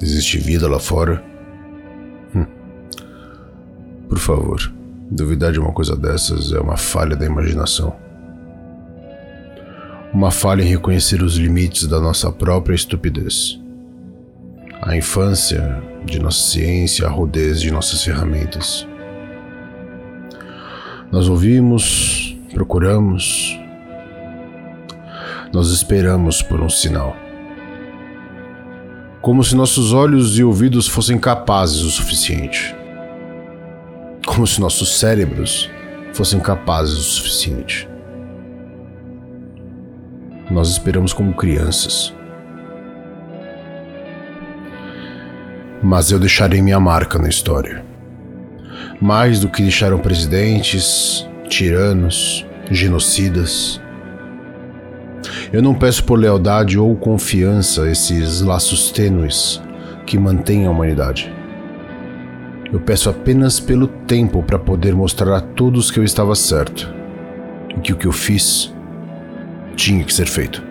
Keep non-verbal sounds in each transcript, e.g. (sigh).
Existe vida lá fora? Hum. Por favor, duvidar de uma coisa dessas é uma falha da imaginação. Uma falha em reconhecer os limites da nossa própria estupidez. A infância de nossa ciência, a rudez de nossas ferramentas. Nós ouvimos, procuramos, nós esperamos por um sinal como se nossos olhos e ouvidos fossem capazes o suficiente. Como se nossos cérebros fossem capazes o suficiente. Nós esperamos como crianças. Mas eu deixarei minha marca na história. Mais do que deixaram presidentes, tiranos, genocidas, eu não peço por lealdade ou confiança esses laços tênues que mantêm a humanidade. Eu peço apenas pelo tempo para poder mostrar a todos que eu estava certo e que o que eu fiz tinha que ser feito.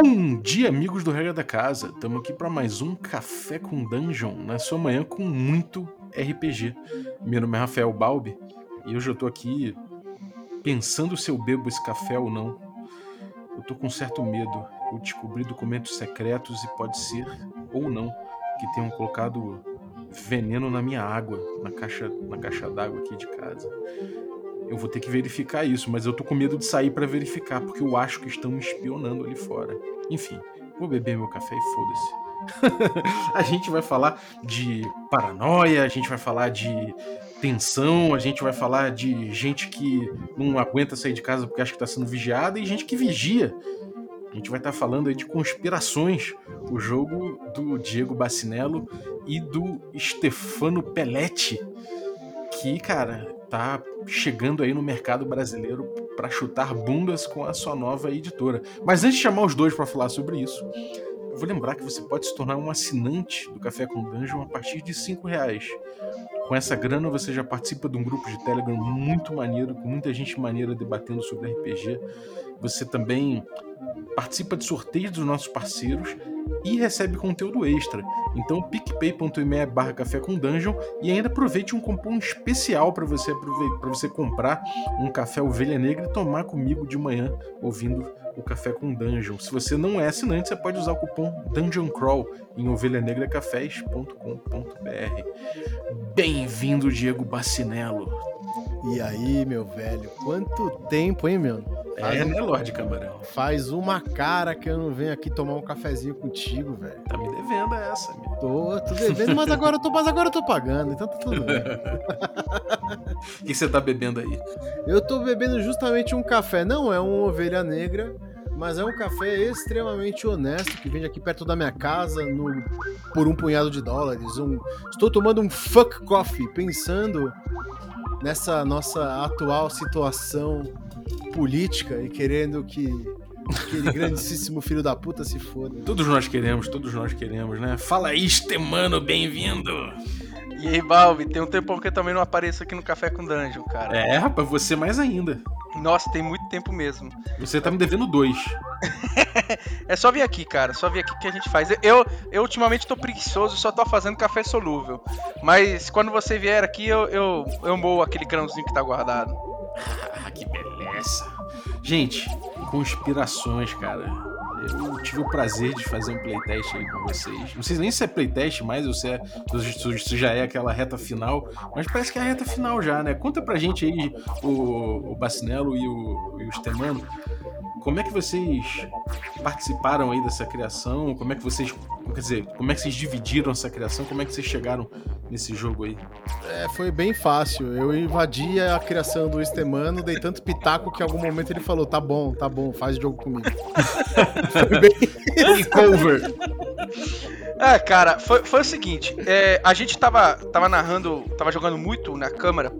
Bom dia, amigos do Regra da Casa. Estamos aqui para mais um Café com Dungeon, na sua manhã com muito RPG. Meu nome é Rafael Balbi e hoje eu tô aqui pensando se eu bebo esse café ou não. Eu tô com certo medo. Eu descobri documentos secretos e pode ser ou não que tenham colocado veneno na minha água, na caixa, na caixa d'água aqui de casa. Eu vou ter que verificar isso, mas eu tô com medo de sair para verificar, porque eu acho que estão me espionando ali fora. Enfim, vou beber meu café e foda-se. (laughs) a gente vai falar de paranoia, a gente vai falar de tensão, a gente vai falar de gente que não aguenta sair de casa porque acha que está sendo vigiada e gente que vigia. A gente vai estar tá falando aí de conspirações, o jogo do Diego Bacinello e do Stefano Pelletti, que, cara, tá chegando aí no mercado brasileiro para chutar bundas com a sua nova editora. Mas antes de chamar os dois para falar sobre isso, eu vou lembrar que você pode se tornar um assinante do Café com Dungeon a partir de cinco reais. Com essa grana você já participa de um grupo de Telegram muito maneiro, com muita gente maneira debatendo sobre RPG. Você também participa de sorteios dos nossos parceiros e recebe conteúdo extra. Então picpay.me barra café com dungeon e ainda aproveite um cupom especial para você para você comprar um café ovelha negra e tomar comigo de manhã ouvindo o Café com Dungeon. Se você não é assinante, você pode usar o cupom Dungeon Crawl em ovelhanegracafés.com.br. Bem-vindo, Diego Bacinello. E aí, meu velho? Quanto tempo, hein, meu? Faz é, né, Lorde Camarão? Faz uma cara que eu não venho aqui tomar um cafezinho contigo, velho. Tá me devendo essa, meu. Tô, tô devendo, mas agora eu tô, mas agora eu tô pagando, então tá tudo bem. (laughs) O que você tá bebendo aí? Eu tô bebendo justamente um café. Não é uma ovelha negra, mas é um café extremamente honesto que vende aqui perto da minha casa no, por um punhado de dólares. Um, estou tomando um fuck coffee, pensando nessa nossa atual situação política e querendo que aquele grandíssimo filho da puta se foda. Todos nós queremos, todos nós queremos, né? Fala aí, Stemano, bem-vindo! E aí, Balbi, tem um tempo que eu também não apareço aqui no Café com Dungeon, cara. É, rapaz, você mais ainda. Nossa, tem muito tempo mesmo. Você tá me devendo dois. (laughs) é só vir aqui, cara. Só vir aqui que a gente faz. Eu, eu ultimamente tô preguiçoso, só tô fazendo café solúvel. Mas quando você vier aqui, eu, eu, eu mou aquele grãozinho que tá guardado. Ah, que beleza. Gente, conspirações, cara. Eu tive o prazer de fazer um playtest aí com vocês. Não sei nem se é playtest mais ou se, é, se já é aquela reta final, mas parece que é a reta final já, né? Conta pra gente aí, o, o Bacinello e o, e o Stemano, como é que vocês participaram aí dessa criação? Como é que vocês, quer dizer, como é que vocês dividiram essa criação? Como é que vocês chegaram nesse jogo aí? É, foi bem fácil. Eu invadi a criação do Estemano, dei tanto pitaco que em algum momento ele falou: tá bom, tá bom, faz jogo comigo. (laughs) foi bem. cover. (laughs) É, cara, foi, foi o seguinte, é, a gente tava, tava narrando, tava jogando muito na câmera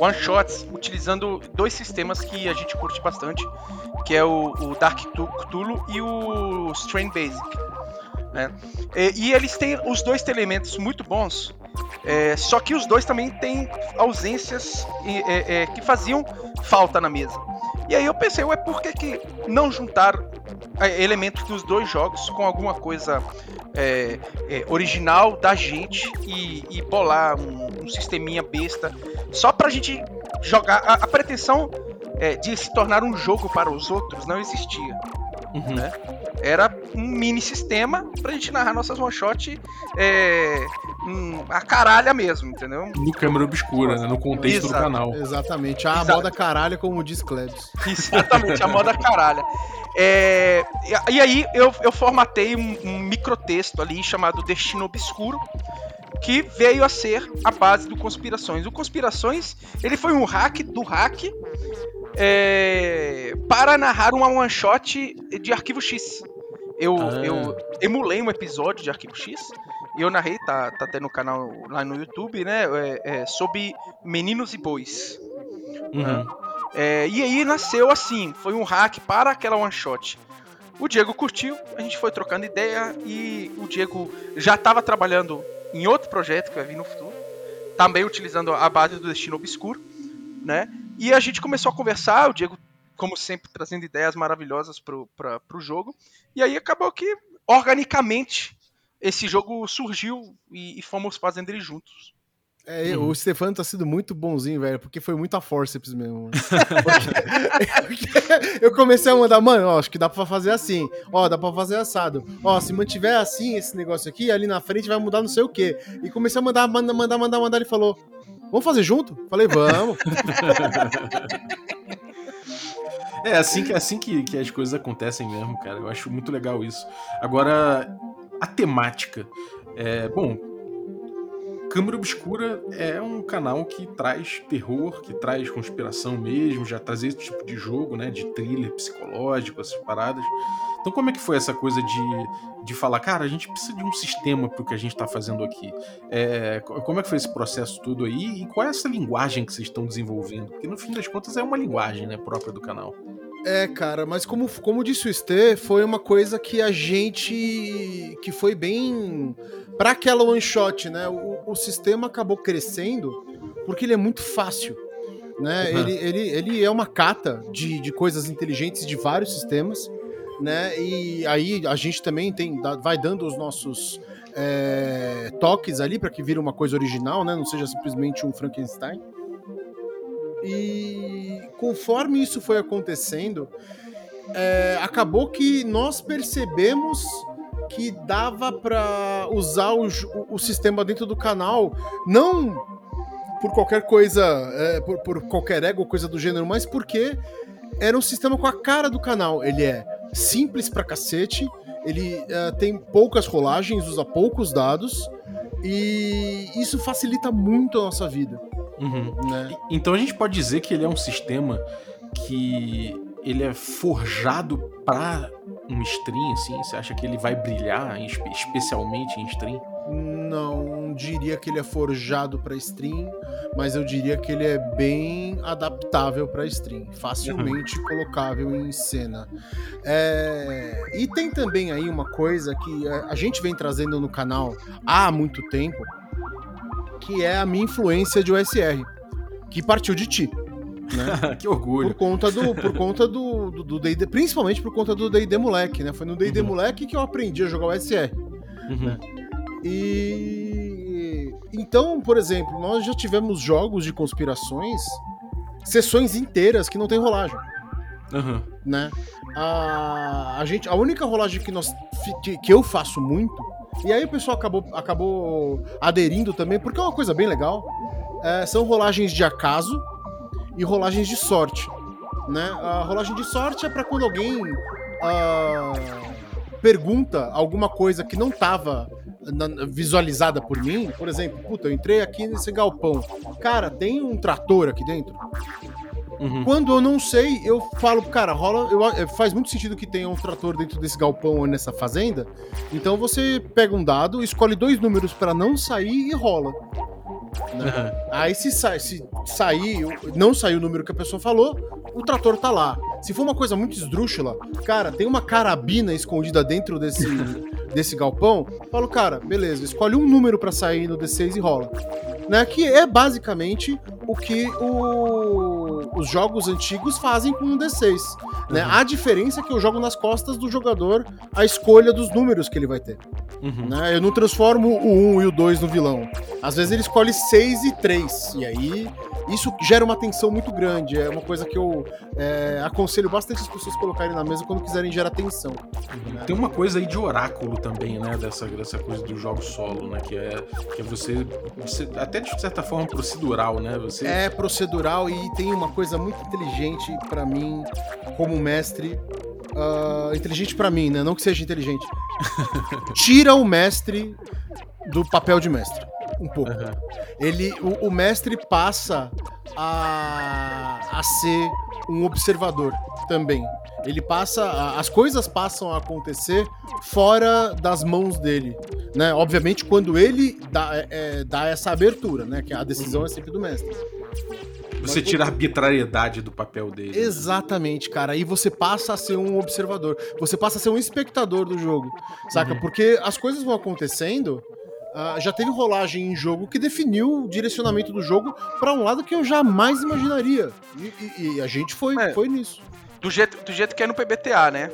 one shots, utilizando dois sistemas que a gente curte bastante, que é o, o Dark Cthulhu e o Strain Basic. Né? E, e, eles têm os dois elementos muito bons, é, só que os dois também têm ausências é, é, que faziam falta na mesa. E aí eu pensei, ué, por que, que não juntar é, elementos dos dois jogos com alguma coisa é, é, original da gente e, e bolar um, um, sisteminha besta só pra gente jogar. A, a pretensão é, de se tornar um jogo para os outros não existia. Uhum. Né? Era um mini sistema pra gente narrar nossas one shot é, hum, a caralha mesmo, entendeu? No câmera obscura, né? no contexto Exato. do canal. Exatamente, a Exato. moda caralha, como diz Klebs. Exatamente, a moda caralha. É, e aí eu, eu formatei um, um microtexto ali chamado Destino Obscuro, que veio a ser a base do Conspirações. O Conspirações, ele foi um hack do hack é, para narrar uma one shot de Arquivo X. Eu, ah. eu emulei um episódio de Arquivo X e eu narrei, tá, tá até no canal lá no YouTube, né? É, é, sobre Meninos e Bois. Uhum. É, e aí nasceu assim, foi um hack para aquela one shot. O Diego curtiu, a gente foi trocando ideia e o Diego já estava trabalhando em outro projeto que vai vir no futuro, também utilizando a base do Destino Obscuro, né? E a gente começou a conversar, o Diego, como sempre, trazendo ideias maravilhosas pro, pra, pro jogo. E aí acabou que, organicamente, esse jogo surgiu e, e fomos fazendo ele juntos. É, uhum. o Stefano tá sendo muito bonzinho, velho, porque foi muito a forceps mesmo. (laughs) eu comecei a mandar, mano, ó, acho que dá pra fazer assim. Ó, dá pra fazer assado. Ó, se mantiver assim esse negócio aqui, ali na frente vai mudar não sei o quê. E comecei a mandar, mandar, mandar, mandar, mandar. Ele falou, vamos fazer junto? Falei, vamos. (laughs) É assim que, é assim que, que as coisas acontecem mesmo, cara. Eu acho muito legal isso. Agora, a temática. É, bom, Câmara Obscura é um canal que traz terror, que traz conspiração mesmo, já traz esse tipo de jogo, né? De thriller psicológico, essas paradas. Então, como é que foi essa coisa de, de falar, cara, a gente precisa de um sistema pro que a gente está fazendo aqui? É, como é que foi esse processo todo aí? E qual é essa linguagem que vocês estão desenvolvendo? Porque no fim das contas é uma linguagem, né, própria do canal. É, cara, mas como, como disse o Stê, foi uma coisa que a gente. que foi bem para aquela one shot, né? O, o, sistema acabou crescendo porque ele é muito fácil. Né? Uhum. Ele, ele, ele é uma cata de, de coisas inteligentes de vários sistemas, né? E aí a gente também tem, vai dando os nossos é, toques ali para que vire uma coisa original, né? Não seja simplesmente um Frankenstein. E conforme isso foi acontecendo, é, acabou que nós percebemos que dava para usar o, o, sistema dentro do canal, não por qualquer coisa, é, por, por, qualquer ego ou coisa do gênero, mas porque era um sistema com a cara do canal. Ele é simples pra cacete, ele é, tem poucas rolagens, usa poucos dados, e isso facilita muito a nossa vida. Uhum. Né? Então a gente pode dizer que ele é um sistema que ele é forjado para um stream, assim? Você acha que ele vai brilhar especialmente em stream? Não diria que ele é forjado para stream, mas eu diria que ele é bem adaptável para stream, facilmente colocável em cena. É... E tem também aí uma coisa que a gente vem trazendo no canal há muito tempo, que é a minha influência de OSR, que partiu de ti. Né? (laughs) que orgulho. Por conta do, por conta do, do, do D&D, principalmente por conta do D&D moleque, né? Foi no D&D uhum. moleque que eu aprendi a jogar o SR. Uhum. Né? E então, por exemplo, nós já tivemos jogos de conspirações, sessões inteiras que não tem rolagem. Uhum. Né? A, a gente, a única rolagem que nós que, que eu faço muito e aí o pessoal acabou, acabou aderindo também, porque é uma coisa bem legal. É, são rolagens de acaso, e rolagens de sorte. Né? A rolagem de sorte é para quando alguém uh, pergunta alguma coisa que não estava visualizada por mim. Por exemplo, puta, eu entrei aqui nesse galpão. Cara, tem um trator aqui dentro? Uhum. Quando eu não sei, eu falo, cara, rola. eu- é, faz muito sentido que tenha um trator dentro desse galpão ou nessa fazenda. Então você pega um dado, escolhe dois números pra não sair e rola. Né? Aham. Aí se, sai, se sair, não sair o número que a pessoa falou, o trator tá lá. Se for uma coisa muito esdrúxula, cara, tem uma carabina escondida dentro desse, (laughs) desse galpão, falo, cara, beleza, escolhe um número pra sair no D6 e rola. Né, que é basicamente o que o- os jogos antigos fazem com um D6. Né? Uhum. A diferença é que eu jogo nas costas do jogador a escolha dos números que ele vai ter. Uhum. Né? Eu não transformo o 1 e o 2 no vilão. Às vezes ele escolhe 6 e 3. E aí isso gera uma tensão muito grande. É uma coisa que eu é, aconselho bastante as pessoas colocarem na mesa quando quiserem gerar tensão. né? Tem uma coisa aí de oráculo também, né? Dessa, dessa coisa do jogo solo, né? Que é, que é você, você. Até de certa forma procedural, né? Você. É procedural e tem uma coisa muito inteligente pra mim, como mestre. ah, inteligente pra mim, né? Não que seja inteligente. (laughs) Tira o mestre do papel de mestre. Um pouco. Aham. ele o, o mestre passa a, a ser um observador também. Ele passa, as coisas passam a acontecer fora das mãos dele, né? Obviamente quando ele dá, é, é, dá essa abertura, né? Que a decisão é sempre do mestre. Você tira a arbitrariedade do papel dele. Exatamente, cara. Aí você passa a ser um observador. Você passa a ser um espectador do jogo, saca? Uhum. Porque as coisas vão acontecendo. Ah, já teve rolagem em jogo que definiu o direcionamento do jogo pra um lado que eu jamais imaginaria. E, e- e a gente foi, É. foi nisso. do jeito, do jeito que é no PBTA, né?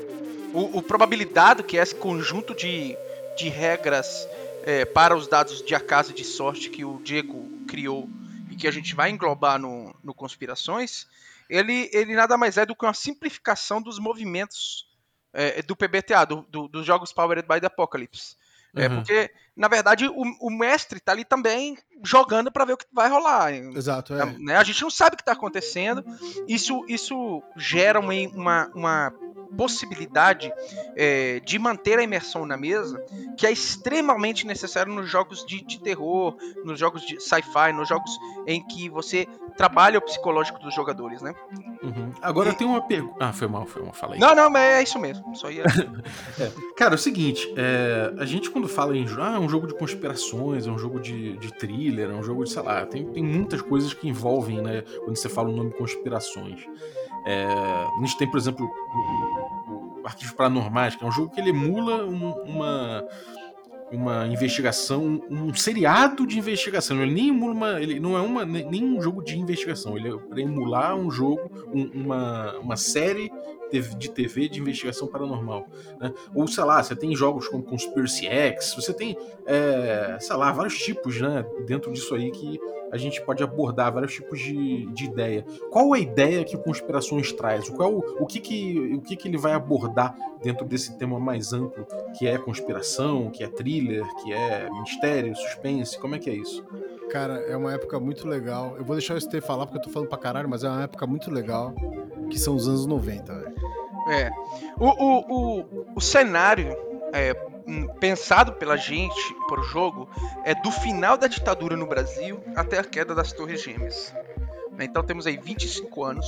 O, o probabilidade, que é esse conjunto de, de regras é, para os dados de acaso e de sorte que o Diego criou e que a gente vai englobar no, no Conspirações, ele, ele nada mais é do que uma simplificação dos movimentos é, do PBTA, do, do- dos jogos Powered by the Apocalypse. É, Uhum. porque, na verdade, o, o mestre tá ali também jogando para ver o que vai rolar. Exato, é. né? A gente não sabe o que está acontecendo. Isso, isso gera uma, uma, uma possibilidade é, de manter a imersão na mesa que é extremamente necessário nos jogos de, de terror, nos jogos de sci-fi, nos jogos em que você trabalha o psicológico dos jogadores, né? Uhum. Agora tem uma pergunta. Ah, foi mal, foi mal, fala aí. Não, não, mas é isso mesmo. Só ia... (laughs) Cara, é o seguinte, é, a gente quando fala em ah, é um jogo de conspirações, é um jogo de, de thriller, é um jogo de, sei lá, tem, tem muitas coisas que envolvem, né, quando você fala o nome conspirações. É, a gente tem, por exemplo, o, o Arquivos Paranormais, que é um jogo que ele emula um- uma, uma investigação, um seriado de investigação. Ele nem emula uma. Ele não é uma, nem um jogo de investigação, ele é para emular um jogo, um- uma, uma série de TV de investigação paranormal. Né? Ou, sei lá, você tem jogos como Conspiracy X, você tem, é, sei lá, vários tipos né, dentro disso aí que a gente pode abordar, vários tipos de, de ideia. Qual a ideia que o Conspirações traz? Qual o, que, que, o que, que ele vai abordar dentro desse tema mais amplo, que é conspiração, que é thriller, que é mistério, suspense? Como é que é isso? Cara, é uma época muito legal. Eu vou deixar o Stê falar porque eu tô falando pra caralho, mas é uma época muito legal. Que são os anos 90, velho. É. O, o, o, o cenário é, hum, pensado pela gente para o jogo é do final da ditadura no Brasil até a queda das Torres Gêmeas. Né, Então temos aí 25 anos,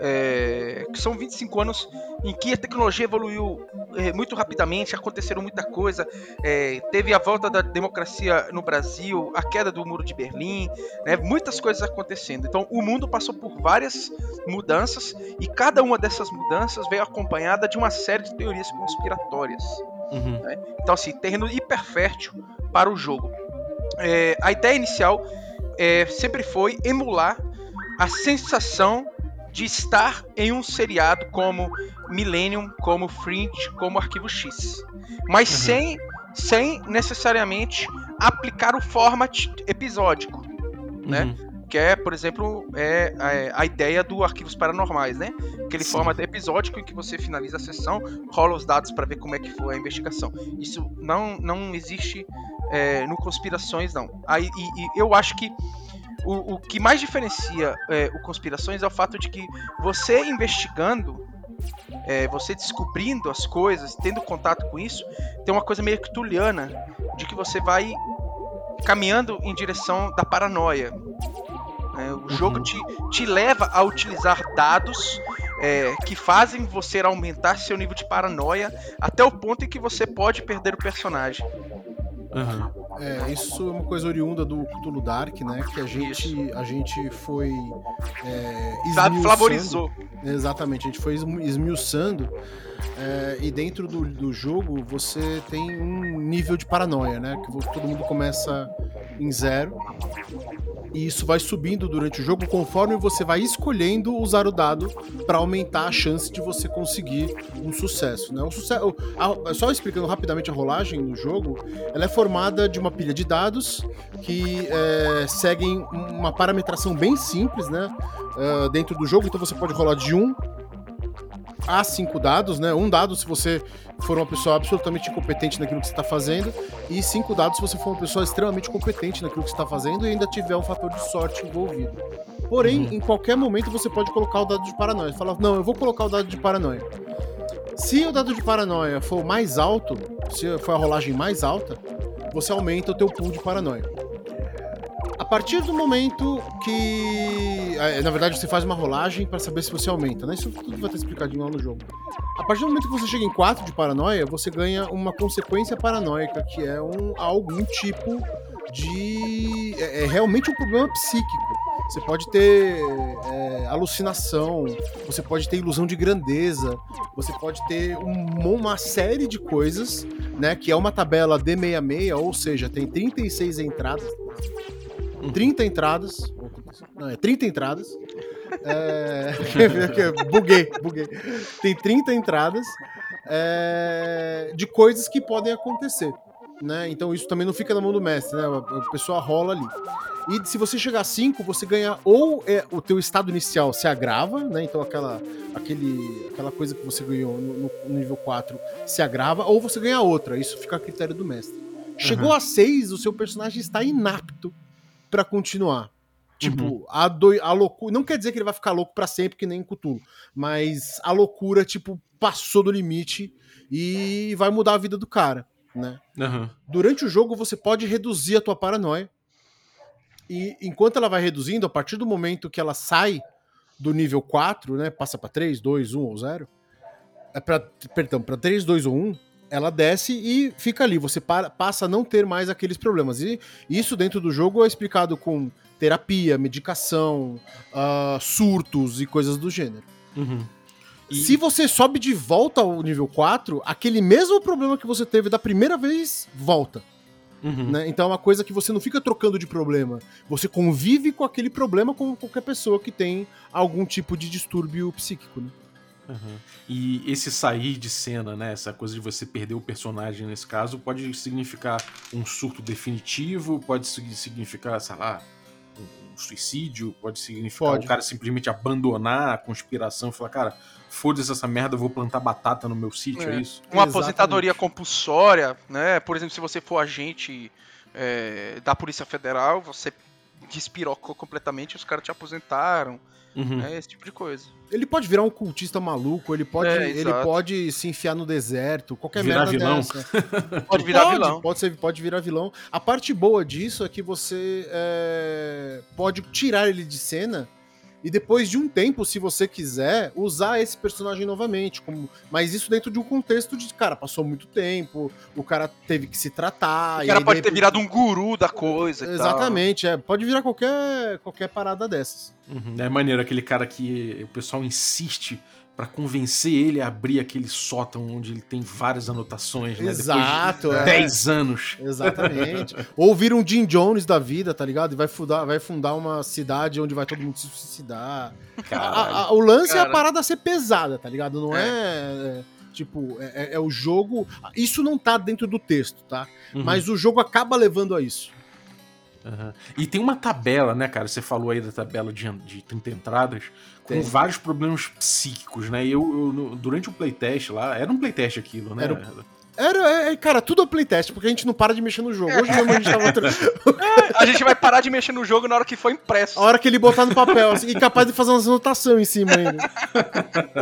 é, que são 25 anos em que a tecnologia evoluiu é, muito rapidamente, aconteceram muita coisa, é, teve a volta da democracia no Brasil, a queda do muro de Berlim, né, muitas coisas acontecendo. Então o mundo passou por várias mudanças e cada uma dessas mudanças veio acompanhada de uma série de teorias conspiratórias. Uhum. Então, assim, terreno hiper fértil para o jogo. É, a ideia inicial é, sempre foi emular a sensação de estar em um seriado como Millennium, como Fringe, como Arquivo X. Mas Uhum. sem, sem necessariamente aplicar o format episódico né? Uhum. que é, por exemplo, é a, a ideia do arquivos paranormais, né? Aquele Sim. formato episódico em que você finaliza a sessão, rola os dados para ver como é que foi a investigação. Isso não, não existe é, no Conspirações, não. Aí, e, e eu acho que o, o que mais diferencia é, o Conspirações é o fato de que você investigando, é, você descobrindo as coisas, tendo contato com isso, tem uma coisa meio que tuliana, de que você vai caminhando em direção da paranoia. né? O jogo te, te leva a utilizar dados é, que fazem você aumentar seu nível de paranoia até o ponto em que você pode perder o personagem. Aham. É, isso é uma coisa oriunda do Cthulhu Dark, né? Que a gente, a gente foi. É, esmiuçando- flavorizou. Exatamente, a gente foi esmiuçando. É, e dentro do, do jogo você tem um nível de paranoia, né? Que todo mundo começa em zero. E isso vai subindo durante o jogo conforme você vai escolhendo usar o dado para aumentar a chance de você conseguir um sucesso, né? Um sucesso, a, só explicando rapidamente a rolagem no jogo, ela é formada de uma pilha de dados que é, seguem uma parametração bem simples, né? Uh, dentro do jogo, então você pode rolar de 1 há cinco dados, né? Um dado se você for uma pessoa absolutamente incompetente naquilo que você está fazendo, e cinco dados se você for uma pessoa extremamente competente naquilo que você está fazendo e ainda tiver um fator de sorte envolvido. Porém, uhum. em qualquer momento você pode colocar o dado de paranoia. Falar, não, eu vou colocar o dado de paranoia. Se o dado de paranoia for mais alto, se for a rolagem mais alta, você aumenta o teu pool de paranoia. A partir do momento que. eh, Na verdade, você faz uma rolagem para saber se você aumenta, né? Isso tudo vai estar explicadinho lá no jogo. A partir do momento que você chega em 4 de paranoia, você ganha uma consequência paranoica, que é um, algum tipo de. É, é realmente um problema psíquico. Você pode ter é, alucinação, você pode ter ilusão de grandeza, você pode ter um- uma série de coisas, né? Que é uma tabela D66, ou seja, tem 36 entradas. 30 entradas. ou 35, Não, é 30 entradas. É... (laughs) buguei, buguei. Tem 30 entradas é, de coisas que podem acontecer. Né? Então isso também não fica na mão do mestre, né? A pessoa rola ali. E se você chegar a 5, você ganha ou é, o teu estado inicial se agrava, né? Então aquela, aquele, aquela coisa que você ganhou no, no nível 4 se agrava, ou você ganha outra. Isso fica a critério do mestre. Chegou a 6, o seu personagem está inapto pra continuar. Tipo, a, doi- a loucura. Não quer dizer que ele vai ficar louco pra sempre, que nem Cthulhu. Mas a loucura, tipo, passou do limite e vai mudar a vida do cara, né? Aham. Durante o jogo, você pode reduzir a tua paranoia. E enquanto ela vai reduzindo, a partir do momento que ela sai do nível 4, né? Passa pra 3, 2, 1 ou 0. É pra, perdão, pra 3, 2 ou 1, ela desce e fica ali. Você para- passa a não ter mais aqueles problemas. E isso dentro do jogo é explicado com terapia, medicação, ah, surtos e coisas do gênero. Uhum. E- Se você sobe de volta ao nível 4, aquele mesmo problema que você teve da primeira vez volta. Uhum. né? Então é uma coisa que você não fica trocando de problema. Você convive com aquele problema como qualquer pessoa que tem algum tipo de distúrbio psíquico. Né? Aham. E esse sair de cena, né? Essa coisa de você perder o personagem nesse caso, pode significar um surto definitivo, pode sig- significar, sei lá, um, suicídio, pode significar Pode. o cara simplesmente abandonar a conspiração e falar, cara, foda-se essa merda, eu vou plantar batata no meu sítio, é, É. isso? Uma Exatamente. aposentadoria compulsória, né? Por exemplo, se você for agente é, da Polícia Federal, você despirocou completamente e os caras te aposentaram, Uhum. né? Esse tipo de coisa. Ele pode virar um cultista maluco, ele pode, É, ele pode se enfiar no deserto, qualquer Virar merda vilão. dessa. (laughs) Pode virar pode, vilão. Pode, ser, pode virar vilão. A parte boa disso é que você é, pode tirar ele de cena e depois de um tempo, se você quiser, usar esse personagem novamente. Como, mas isso dentro de um contexto de, cara, passou muito tempo, o cara teve que se tratar. O cara pode de ter virado um guru da coisa. e tal. Exatamente, é, pode virar qualquer, qualquer parada dessas. Uhum. É maneiro aquele cara que o pessoal insiste pra convencer ele a abrir aquele sótão onde ele tem várias anotações, né? Exato, Depois é. de 10 anos. Exatamente. Ou vira um Jim Jones da vida, tá ligado? E vai fundar, vai fundar uma cidade onde vai todo mundo se suicidar. A- Caralho. a- o lance é a Cara. parada ser pesada, tá ligado? Não é. é, tipo, é, é- é o jogo. Isso não tá dentro do texto, tá? Uhum. Mas o jogo acaba levando a isso. Aham. E tem uma tabela, né, cara? Você falou aí da tabela de, de 30 entradas, com Tem. vários problemas psíquicos, né? E eu, eu, no- durante o playtest lá, era um playtest aquilo, né? Era Era, é, cara, tudo é playtest, porque a gente não para de mexer no jogo. Hoje mesmo a gente tava. (laughs) A gente vai parar de mexer no jogo na hora que for impresso. A hora que ele botar no papel, assim, e capaz de fazer umas anotações em cima ainda.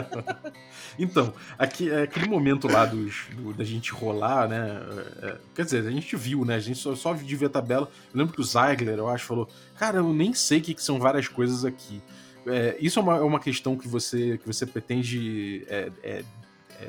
(laughs) Então, aqui, é aquele momento lá dos, do- da gente rolar, né? é, é, quer dizer, a gente viu, né? A gente só, só de ver a tabela. Eu lembro que o Zeigler, eu acho, falou: Cara, eu nem sei o que, que são várias coisas aqui. É, isso é uma, é uma questão que você, que você pretende é,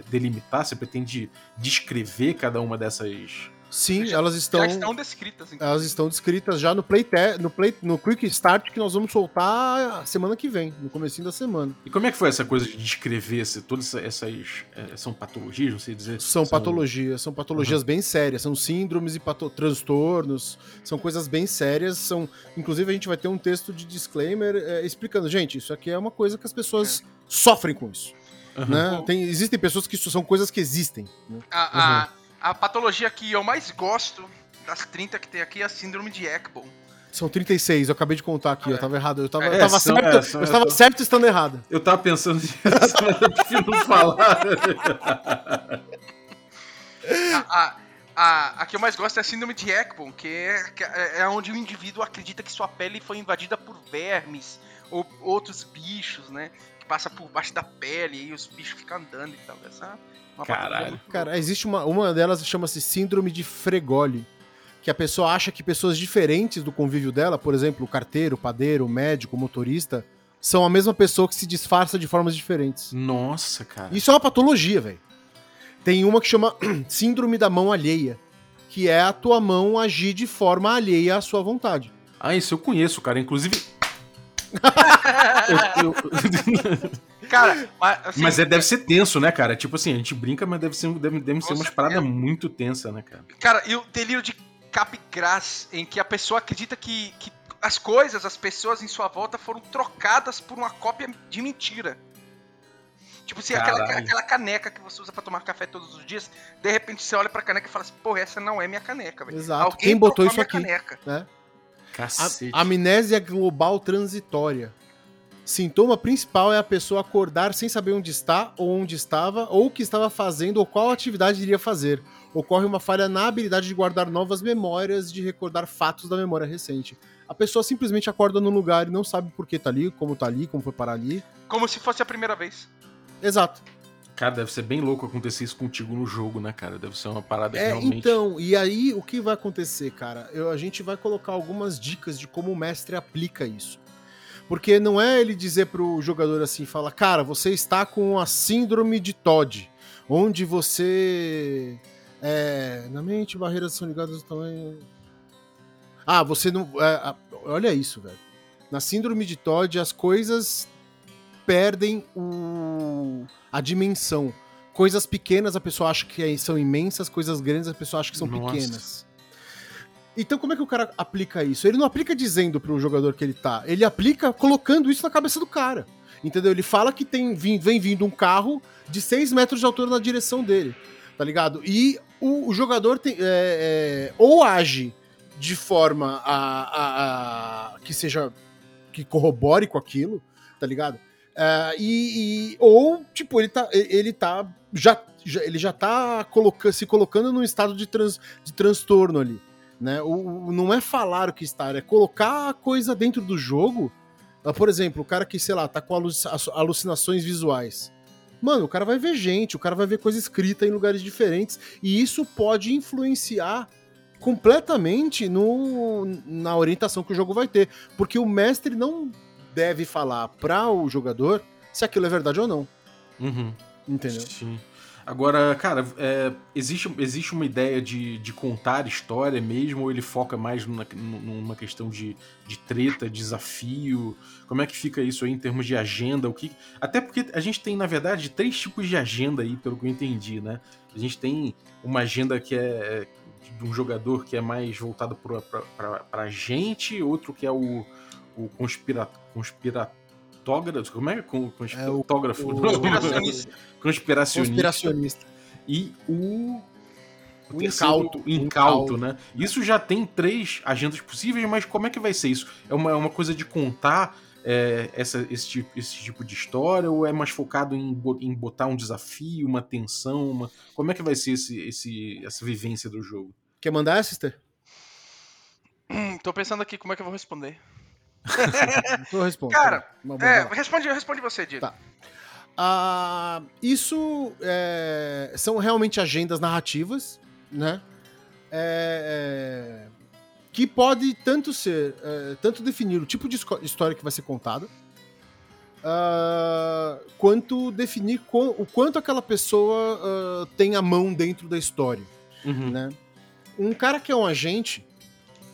delimitar? Você pretende descrever cada uma dessas. Sim, Já- elas estão, Já estão descritas, então. elas estão descritas já no play, no play no Quick Start que nós vamos soltar semana que vem, no comecinho da semana. E como é que foi essa coisa de descrever se todas essa- essas. é, são patologias, não sei dizer? São patologias, são patologias bem sérias, são síndromes e pato- transtornos, são coisas bem sérias, são, inclusive a gente vai ter um texto de disclaimer é, explicando, gente, isso aqui é uma coisa que as pessoas sofrem com isso, Aham. né? Tem, existem pessoas que isso são coisas que existem, né? A, a, a patologia que eu mais gosto das 30 que tem aqui é a síndrome de Ekbom. São 36, eu acabei de contar aqui, eu tava errado, eu tava, eu É, tava são- certo, é, são- eu estava certo estando errado. Eu tava pensando nisso, mas eu prefiro não falar. A, a, a, a que eu mais gosto é a síndrome de Ekbom, que é, que é é onde o indivíduo acredita que sua pele foi invadida por vermes ou outros bichos, né? Que passa por baixo da pele e os bichos ficam andando e tal. Essa é uma Caralho. Cara, existe uma, uma delas chama-se síndrome de Fregoli, que a pessoa acha que pessoas diferentes do convívio dela, por exemplo, o carteiro, o padeiro, o médico, o motorista, são a mesma pessoa que se disfarça de formas diferentes. Nossa, cara. Isso é uma patologia, velho. Tem uma que chama (clears throat) síndrome da mão alheia, que é a tua mão agir de forma alheia à sua vontade. Ah, isso eu conheço, cara. Inclusive. Eu- (laughs) eu- Cara, mas, assim, mas é, deve ser tenso, né, cara? Tipo assim, a gente brinca, mas deve ser, deve, deve ser umas paradas muito tensas, né, cara? Cara, e o delírio de Capgras, em que a pessoa acredita que, que as coisas, as pessoas em sua volta foram trocadas por uma cópia de mentira. Tipo, se aquela, aquela caneca que você usa pra tomar café todos os dias, de repente você olha pra caneca e fala assim, porra, essa não é minha caneca, velho. Exato. Alguém Quem botou isso minha aqui? Caneca. Né? Cacete. A- amnésia global transitória. Sintoma principal é a pessoa acordar sem saber onde está, ou onde estava, ou o que estava fazendo, ou qual atividade iria fazer. Ocorre uma falha na habilidade de guardar novas memórias, de recordar fatos da memória recente. A pessoa simplesmente acorda no lugar e não sabe por que tá ali, como tá ali, como foi parar ali. Como se fosse a primeira vez. Exato. Cara, deve ser bem louco acontecer isso contigo no jogo, né, cara? Deve ser uma parada que É, realmente. então, e aí o que vai acontecer, cara? Eu- a gente vai colocar algumas dicas de como o mestre aplica isso. Porque não é ele dizer pro jogador assim, fala, cara, você está com a síndrome de Todd, onde você. É, na mente, barreiras são ligadas ao tamanho. Ah, você não. é, olha isso, velho. Na síndrome de Todd, as coisas perdem o, a dimensão. Coisas pequenas a pessoa acha que são imensas, coisas grandes a pessoa acha que são Nossa. pequenas. Então como é que o cara aplica isso? Ele não aplica dizendo pro jogador que ele tá, ele aplica colocando isso na cabeça do cara. Entendeu? Ele fala que tem vim- vem vindo um carro de 6 metros de altura na direção dele, tá ligado? E o, o jogador tem, é, é, ou age de forma a, a- a- que seja que corrobore com aquilo, tá ligado? É, e, e- ou tipo ele tá ele tá já, já- ele já tá coloca, se colocando num estado de, trans, de transtorno ali, né? O, o- não é falar o que está, é colocar a coisa dentro do jogo. Ah, Por exemplo, o cara que, sei lá, tá com alu- alucinações visuais. Mano, o cara vai ver gente, o cara vai ver coisa escrita em lugares diferentes, e isso pode influenciar completamente no, na orientação que o jogo vai ter. Porque o mestre não deve falar para o jogador se aquilo é verdade ou não. Uhum. Entendeu? Sim. Agora, cara, é, existe, existe uma ideia de, de contar história mesmo, ou ele foca mais numa, numa questão de, de treta, desafio? Como é que fica isso aí em termos de agenda? O que, até porque a gente tem, na verdade, três tipos de agenda aí, pelo que eu entendi, né? A gente tem uma agenda que é de um jogador que é mais voltado pra, pra gente, outro que é o, o conspira, conspiratógrafo. Como é? Con- Conspiratógrafo. o- Conspiracionista. (laughs) Conspiracionista. Conspiracionista. E o. O terceiro, incauto. incauto, né? Isso já tem três agendas possíveis, mas como é que vai ser isso? É uma, é uma coisa de contar é, essa, esse, tipo, esse tipo de história ou é mais focado em, em botar um desafio, uma tensão? Uma... Como é que vai ser esse, esse, essa vivência do jogo? Quer mandar, Sister? Hum, tô pensando aqui como é que eu vou responder. (laughs) Eu respondo. Cara, Uma É, responde, responde você, Diego. Tá. Ah, isso é, são realmente agendas narrativas, né? É, é, que pode tanto ser, é, tanto definir o tipo de história que vai ser contada, ah, quanto definir o quanto aquela pessoa ah, tem a mão dentro da história Uhum. né? Um cara que é um agente,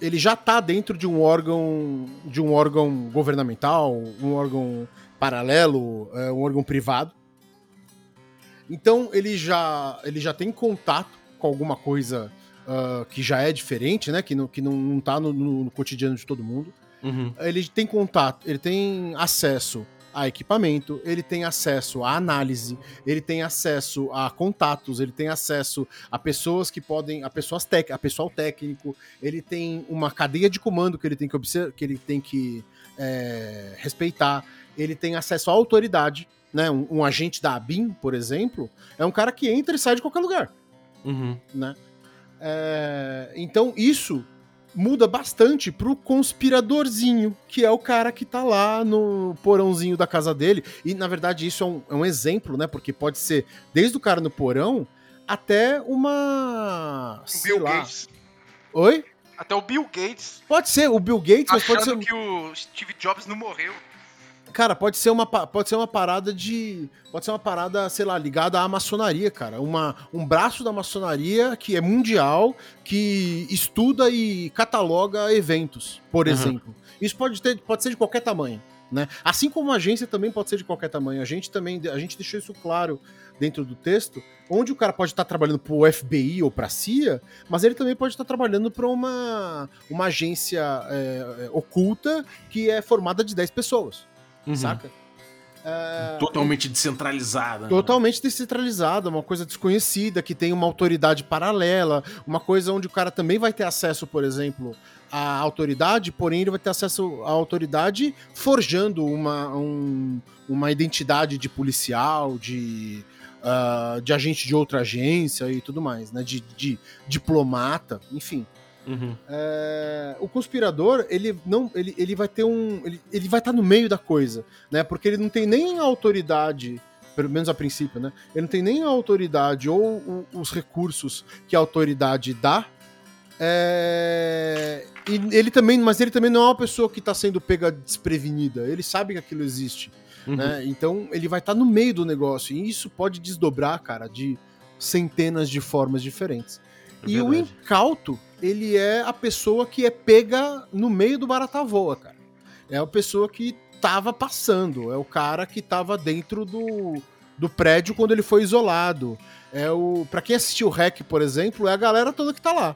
ele já tá dentro de um órgão, de um órgão governamental, um órgão paralelo, é, um órgão privado. Então ele já, ele já tem contato com alguma coisa ah, que já é diferente, né? Que não, que não, não tá no, no- no cotidiano de todo mundo Uhum. ele tem contato, ele tem acesso a equipamento, ele tem acesso a análise, ele tem acesso a contatos, ele tem acesso a pessoas que podem, a pessoas tec, a pessoal técnico, ele tem uma cadeia de comando que ele tem que observar, que ele tem que é, respeitar, ele tem acesso à autoridade, né? Um, um agente da ABIN, por exemplo, é um cara que entra e sai de qualquer lugar Uhum. né? É, então isso muda bastante pro conspiradorzinho, que é o cara que tá lá no porãozinho da casa dele. E na verdade isso é um, é um exemplo, né? Porque pode ser desde o cara no porão até uma. O Bill lá. Gates. Oi? Até o Bill Gates Pode ser o Bill Gates, mas pode ser. que o Steve Jobs não morreu. Cara, pode ser uma pode ser uma parada de, pode ser uma parada, sei lá, ligada à maçonaria, cara, uma um braço da maçonaria que é mundial, que estuda e cataloga eventos, por Uhum. exemplo. Isso pode ter, pode ser de qualquer tamanho, né? Assim como a agência também pode ser de qualquer tamanho. A gente também, a gente deixou isso claro dentro do texto, onde o cara pode estar trabalhando para o FBI ou para a CIA, mas ele também pode estar trabalhando para uma, uma agência é, oculta que é formada de 10 pessoas Uhum. saca? É, Totalmente descentralizada. né? Totalmente descentralizada, uma coisa desconhecida, que tem uma autoridade paralela, uma coisa onde o cara também vai ter acesso, por exemplo, à autoridade, porém ele vai ter acesso à autoridade forjando uma, um- uma identidade de policial, de, ah, de agente de outra agência e tudo mais, né? De, de diplomata, enfim. Uhum. É, o conspirador, ele não, ele, ele vai ter um, ele, ele vai estar no meio da coisa, né? Porque ele não tem nem a autoridade, pelo menos a princípio, né? Ele não tem nem a autoridade ou os recursos que a autoridade dá. É, e ele também, mas ele também não é uma pessoa que está sendo pega desprevenida. Ele sabe que aquilo existe, Uhum. né? Então ele vai estar no meio do negócio e isso pode desdobrar, cara, de centenas de formas diferentes. É E o incauto, ele é a pessoa que é pega no meio do barata voa, cara. É a pessoa que tava passando, é o cara que tava dentro do, do prédio quando ele foi isolado. É o, para quem assistiu o REC, por exemplo, é a galera toda que tá lá.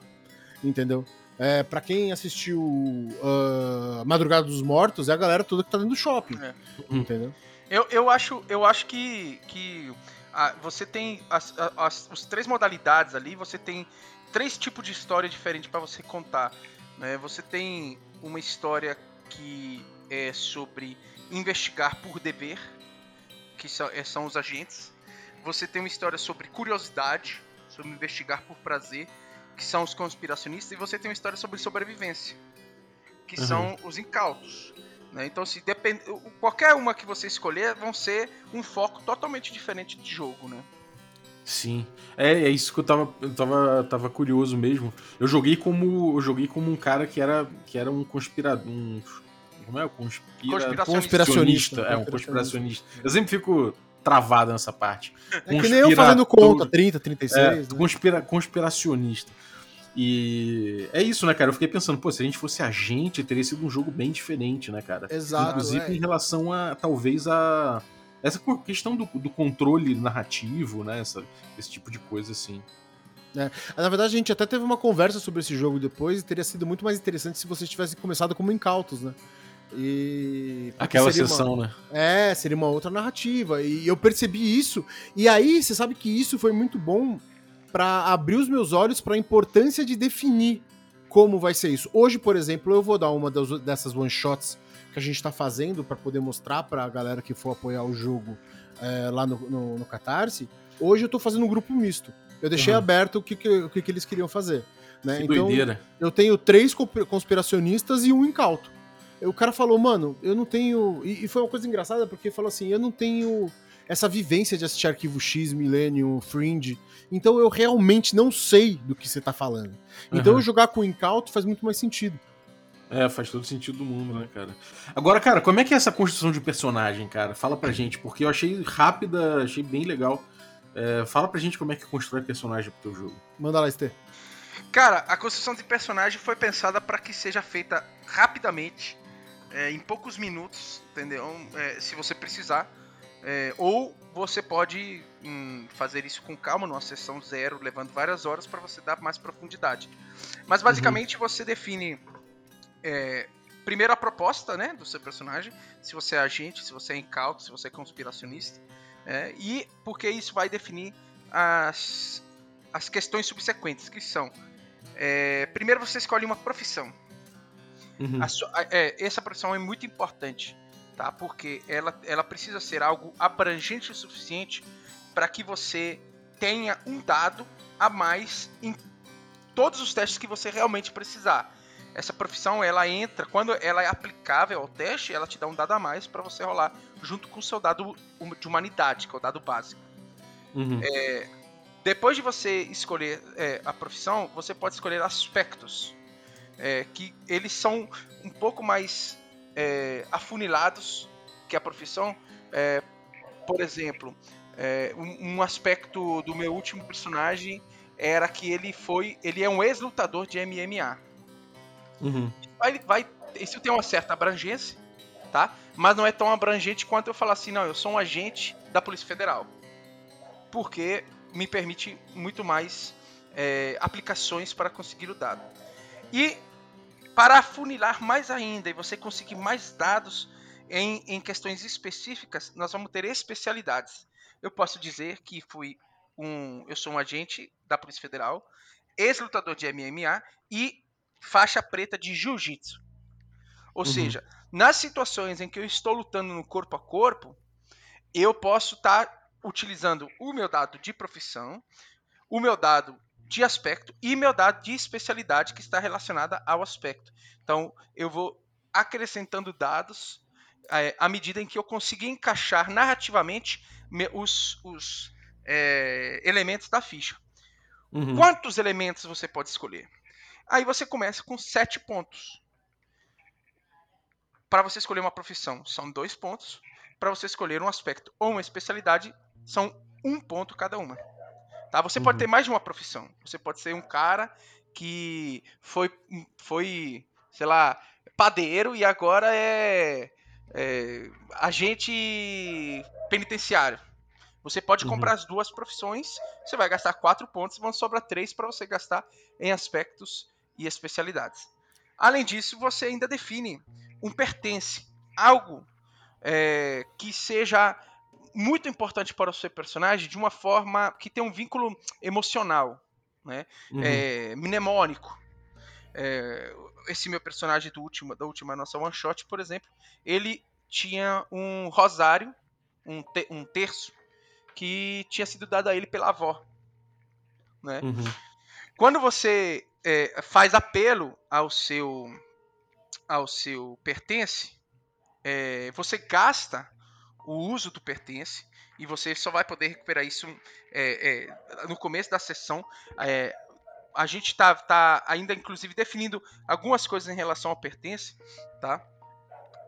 Entendeu? É, para quem assistiu ah, Madrugada dos Mortos, é a galera toda que tá dentro do shopping. É. Entendeu? Eu, eu acho, eu acho que, que ah, você tem as, as, as três modalidades ali, você tem três tipos de história diferentes para você contar. Né? Você tem uma história que é sobre investigar por dever, que são, eh, são os agentes. Você tem uma história sobre curiosidade, sobre investigar por prazer, que são os conspiracionistas. E você tem uma história sobre sobrevivência, que Uhum. são os incautos. né? Então, se depende, qualquer uma que você escolher, vão ser um foco totalmente diferente de jogo, né? Sim. É, é isso que eu tava, eu tava, tava curioso mesmo. Eu joguei como. Eu joguei como um cara que era, que era um conspirador. Um, como é? Conspira... Conspiracionista. Conspiracionista. É, um conspiracionista. Eu sempre fico travado nessa parte. É que nem eu fazendo conta, 30, 36. É, né? conspira, conspiracionista. E é isso, né, cara? Eu fiquei pensando, pô, se a gente fosse agente, teria sido um jogo bem diferente, né, cara? Exato. Inclusive é. em relação a, talvez, a. Essa questão do, do controle narrativo, né? Essa- esse tipo de coisa, assim. Na verdade, a gente até teve uma conversa sobre esse jogo depois e teria sido muito mais interessante se vocês tivessem começado como incautos, né? E. porque Aquela seria uma- sessão, né? É, seria uma outra narrativa. E eu percebi isso. E aí, você sabe que isso foi muito bom pra abrir os meus olhos pra importância de definir como vai ser isso. Hoje, por exemplo, eu vou dar uma das- dessas one shots que a gente tá fazendo pra poder mostrar pra galera que for apoiar o jogo é, lá no, no, no Catarse. Hoje eu tô fazendo um grupo misto. Eu deixei Uhum. aberto o que, que, o que, eles queriam fazer. Né? Que Então, doideira. eu tenho três consp- conspiracionistas e um incauto. O cara falou, mano, eu não tenho. E, e foi uma coisa engraçada porque falou assim: eu não tenho. essa vivência de assistir Arquivo X, Millennium, Fringe. Então eu realmente não sei do que você tá falando. Então Aham. eu jogar com o Incauto faz muito mais sentido. É, faz todo sentido do mundo, né, cara? Agora, cara, como é que é essa construção de personagem, cara? Fala pra gente, porque eu achei rápida, achei bem legal. É, fala pra gente como é que constrói personagem pro teu jogo. Manda lá, Esther. Cara, a construção de personagem foi pensada para que seja feita rapidamente, é, em poucos minutos, entendeu? É, se você precisar. É, ou você pode hum, fazer isso com calma, numa sessão zero, levando várias horas para você dar mais profundidade. Mas basicamente você define é, primeiro a proposta né, do seu personagem, se você é agente, se você é incauto, se você é conspiracionista, é, e porque isso vai definir as, as questões subsequentes, que são é, primeiro você escolhe uma profissão. Uhum. A é, essa profissão é muito importante, tá? Porque ela, ela precisa ser algo abrangente o suficiente para que você tenha um dado a mais em todos os testes que você realmente precisar. Essa profissão ela entra quando ela é aplicável ao teste, ela te dá um dado a mais para você rolar junto com o seu dado de humanidade, que é o dado básico. Uhum. Depois de você escolher é, a profissão, você pode escolher aspectos. é, que eles são um pouco mais é, afunilados que a profissão. É, por exemplo, é, um, um aspecto do meu último personagem era que ele foi. Ele é um ex-lutador de MMA. Uhum. Vai, vai, isso tem uma certa abrangência, tá? Mas não é tão abrangente quanto eu falar assim, não, eu sou um agente da Polícia Federal. Porque me permite muito mais é, aplicações para conseguir o dado. E para afunilar mais ainda e você conseguir mais dados em, em questões específicas, nós vamos ter especialidades. Eu posso dizer que fui um, eu sou um agente da Polícia Federal, ex-lutador de MMA e faixa preta de jiu-jitsu. Ou Uhum. seja, nas situações em que eu estou lutando no corpo a corpo, eu posso estar utilizando o meu dado de profissão, o meu dado de aspecto e meu dado de especialidade que está relacionada ao aspecto. Então, eu vou acrescentando dados eh, à medida em que eu conseguir encaixar narrativamente me- os, os, eh, elementos da ficha. Uhum. Quantos elementos você pode escolher? Aí você começa com sete pontos. Para você escolher uma profissão, são dois pontos. Para você escolher um aspecto ou uma especialidade, são um ponto cada uma. Tá? Você pode Uhum. ter mais de uma profissão. Você pode ser um cara que foi, foi sei lá, padeiro e agora é, é agente penitenciário. Você pode Uhum. comprar as duas profissões, você vai gastar quatro pontos, vão sobrar três para você gastar em aspectos e especialidades. Além disso, você ainda define um pertence, algo é, que seja muito importante para o seu personagem de uma forma que tem um vínculo emocional, né? Uhum. é, mnemônico. É, esse meu personagem do último, da última nossa one shot, por exemplo, ele tinha um rosário, um, te- um terço, que tinha sido dado a ele pela avó. Né? Uhum. Quando você é, faz apelo ao seu ao seu pertence, é, você gasta o uso do pertence e você só vai poder recuperar isso é, é, no começo da sessão. É, a gente está tá ainda, inclusive, definindo algumas coisas em relação ao pertence, tá?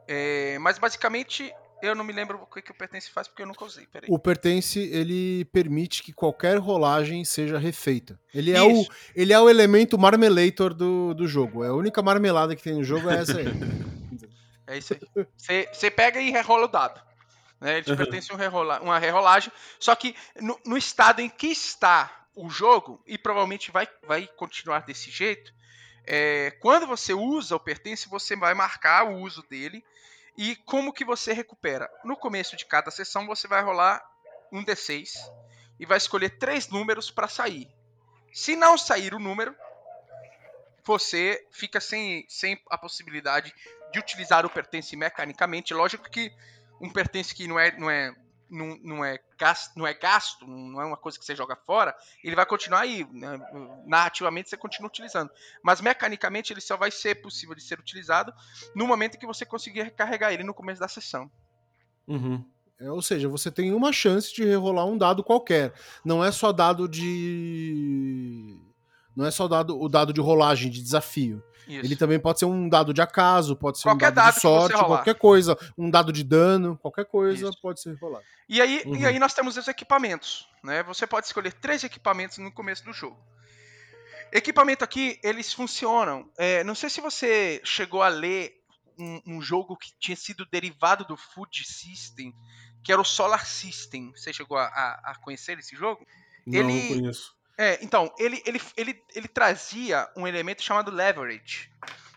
É, mas basicamente eu não me lembro o que, que o pertence faz porque eu nunca usei. Peraí. O pertence, ele permite que qualquer rolagem seja refeita. Ele é, o, ele é o elemento marmelator do, do jogo. É a única marmelada que tem no jogo é essa aí. (laughs) É isso aí. Você você pega e rerola o dado. Né? Ele te Uhum. pertence um rerola, uma rerolagem. Só que no, no estado em que está o jogo, e provavelmente vai, vai continuar desse jeito, é, quando você usa o pertence, você vai marcar o uso dele e como que você recupera. No começo de cada sessão, você vai rolar um D6 e vai escolher três números para sair. Se não sair o número, você fica sem, sem a possibilidade de utilizar o pertence mecanicamente. Lógico que um pertence que não é, não é, não, não é, gasto, não é gasto, não é uma coisa que você joga fora, ele vai continuar aí. né? Narrativamente você continua utilizando. Mas mecanicamente ele só vai ser possível de ser utilizado no momento em que você conseguir recarregar ele no começo da sessão. Uhum. É, ou seja, você tem uma chance de rerolar um dado qualquer. Não é só dado de. Não é só dado, o dado de rolagem, de desafio. Isso. Ele também pode ser um dado de acaso, pode ser Qualquer um dado, dado de sorte, qualquer coisa. Um dado de dano, qualquer coisa Isso. pode ser rolado. E aí, Uhum. e aí nós temos os equipamentos, né? Você pode escolher três equipamentos no começo do jogo. Equipamento aqui, eles funcionam. é, não sei se você chegou a ler um, um jogo que tinha sido derivado do Food System, que era o Solar System. Você chegou a, a- a conhecer esse jogo? Não, Ele- não conheço. É, então, ele, ele, ele, ele trazia um elemento chamado leverage,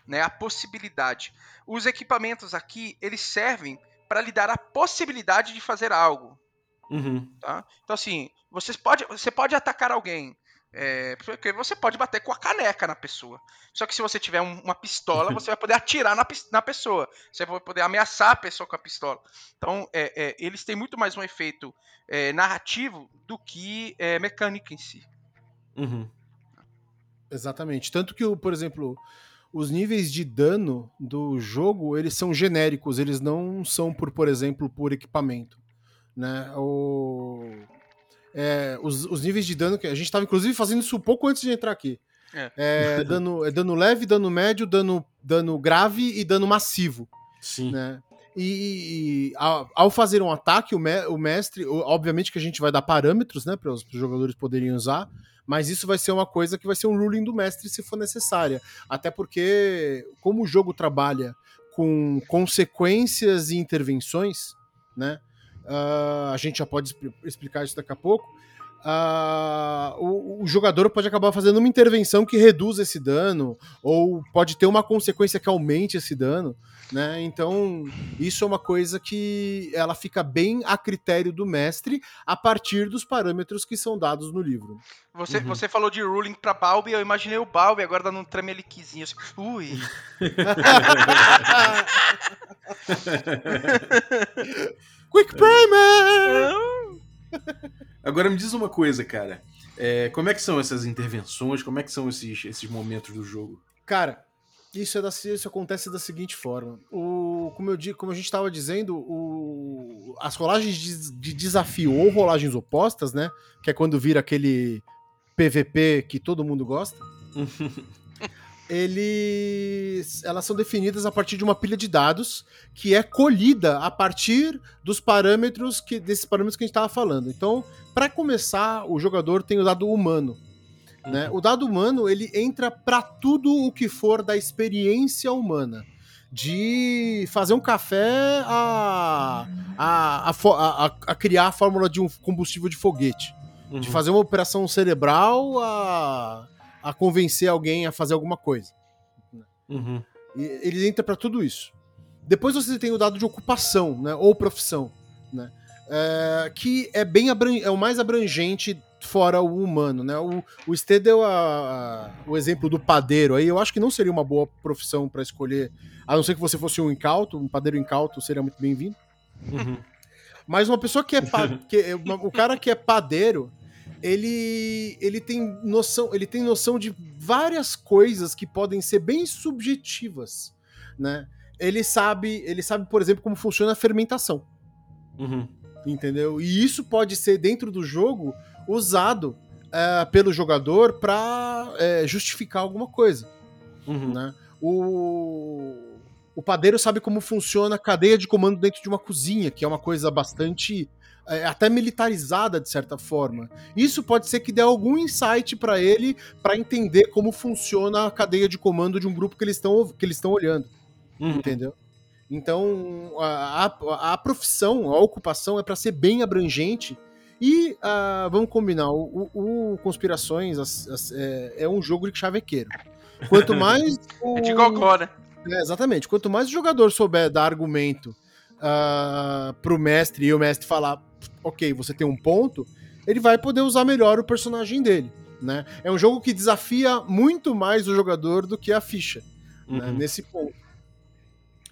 né? A possibilidade. Os equipamentos aqui, eles servem para lhe dar a possibilidade de fazer algo. Uhum. tá? Então, assim, você pode, você pode atacar alguém. é, porque você pode bater com a caneca na pessoa. Só que se você tiver um- uma pistola, (laughs) você vai poder atirar na, na pessoa. Você vai poder ameaçar a pessoa com a pistola. Então, é, é, eles têm muito mais um efeito é, narrativo do que é, mecânico em si. Uhum. Exatamente. Tanto que, por exemplo, os níveis de dano do jogo, eles são genéricos, eles não são por, por exemplo, por equipamento. Né? O... é, os, os níveis de dano que a gente estava inclusive fazendo isso um pouco antes de entrar aqui. É. É, dano, é dano leve, dano médio, dano, dano grave e dano massivo. Sim. Né? E, e ao, ao fazer um ataque, o, me- o mestre, obviamente que a gente vai dar parâmetros, né, para os jogadores poderem usar, mas isso vai ser uma coisa que vai ser um ruling do mestre se for necessária. Até porque, como o jogo trabalha com consequências e intervenções, né, ah, a gente já pode expli- explicar isso daqui a pouco. Ah, o, o jogador pode acabar fazendo uma intervenção que reduz esse dano, ou pode ter uma consequência que aumente esse dano né? Então, isso é uma coisa que ela fica bem a critério do mestre a partir dos parâmetros que são dados no livro. Você, Uhum. você falou de ruling pra Balbi, eu imaginei o Balbi agora dando um tremeliquezinho. Assim, Ui, (laughs) Quick Primer! Agora me diz uma coisa, cara. É, como é que são essas intervenções? Como é que são esses, esses momentos do jogo? Cara, isso, é da, isso acontece da seguinte forma. O, como, eu, como a gente estava dizendo, o, as rolagens de, de desafio ou rolagens opostas, né? Que é quando vira aquele PVP que todo mundo gosta. (laughs) eles, elas são definidas a partir de uma pilha de dados que é colhida a partir dos parâmetros que desses parâmetros que a gente estava falando. Então, para começar, o jogador tem o dado humano. Né? O dado humano ele entra para tudo o que for da experiência humana. De fazer um café a, a, a, fo- a- a- a criar a fórmula de um combustível de foguete. Uhum. De fazer uma operação cerebral a, a convencer alguém a fazer alguma coisa. Uhum. E ele entra para tudo isso. Depois você tem o dado de ocupação, né, ou profissão, né, é, que é bem é o mais abrangente fora o humano, né? O, o Stê deu a- a- o exemplo do padeiro aí. Eu acho que não seria uma boa profissão para escolher, a não ser que você fosse um incauto, um padeiro incauto seria muito bem-vindo. Uhum. Mas uma pessoa que é, (laughs) que- uma- o cara que é padeiro, ele ele tem noção, ele tem noção de várias coisas que podem ser bem subjetivas, né? Ele sabe, ele sabe, por exemplo, como funciona a fermentação, Uhum. entendeu? E isso pode ser dentro do jogo usado eh, pelo jogador para justificar alguma coisa Uhum. né? O, o padeiro sabe como funciona a cadeia de comando dentro de uma cozinha, que é uma coisa bastante é, até militarizada de certa forma. Isso pode ser que dê algum insight para ele para entender como funciona a cadeia de comando de um grupo que eles estão que eles estão olhando, Uhum. entendeu? Então a, a, a profissão, a ocupação é para ser bem abrangente. E ah, vamos combinar, o, o- o Conspirações as- as- é, é um jogo de chavequeiro. Quanto (laughs) mais. é de o- gogó, né? é, exatamente. Quanto mais o jogador souber dar argumento ah, pro mestre e o mestre falar, ok, você tem um ponto, ele vai poder usar melhor o personagem dele. Né? É um jogo que desafia muito mais o jogador do que a ficha, né, Uhum. nesse ponto.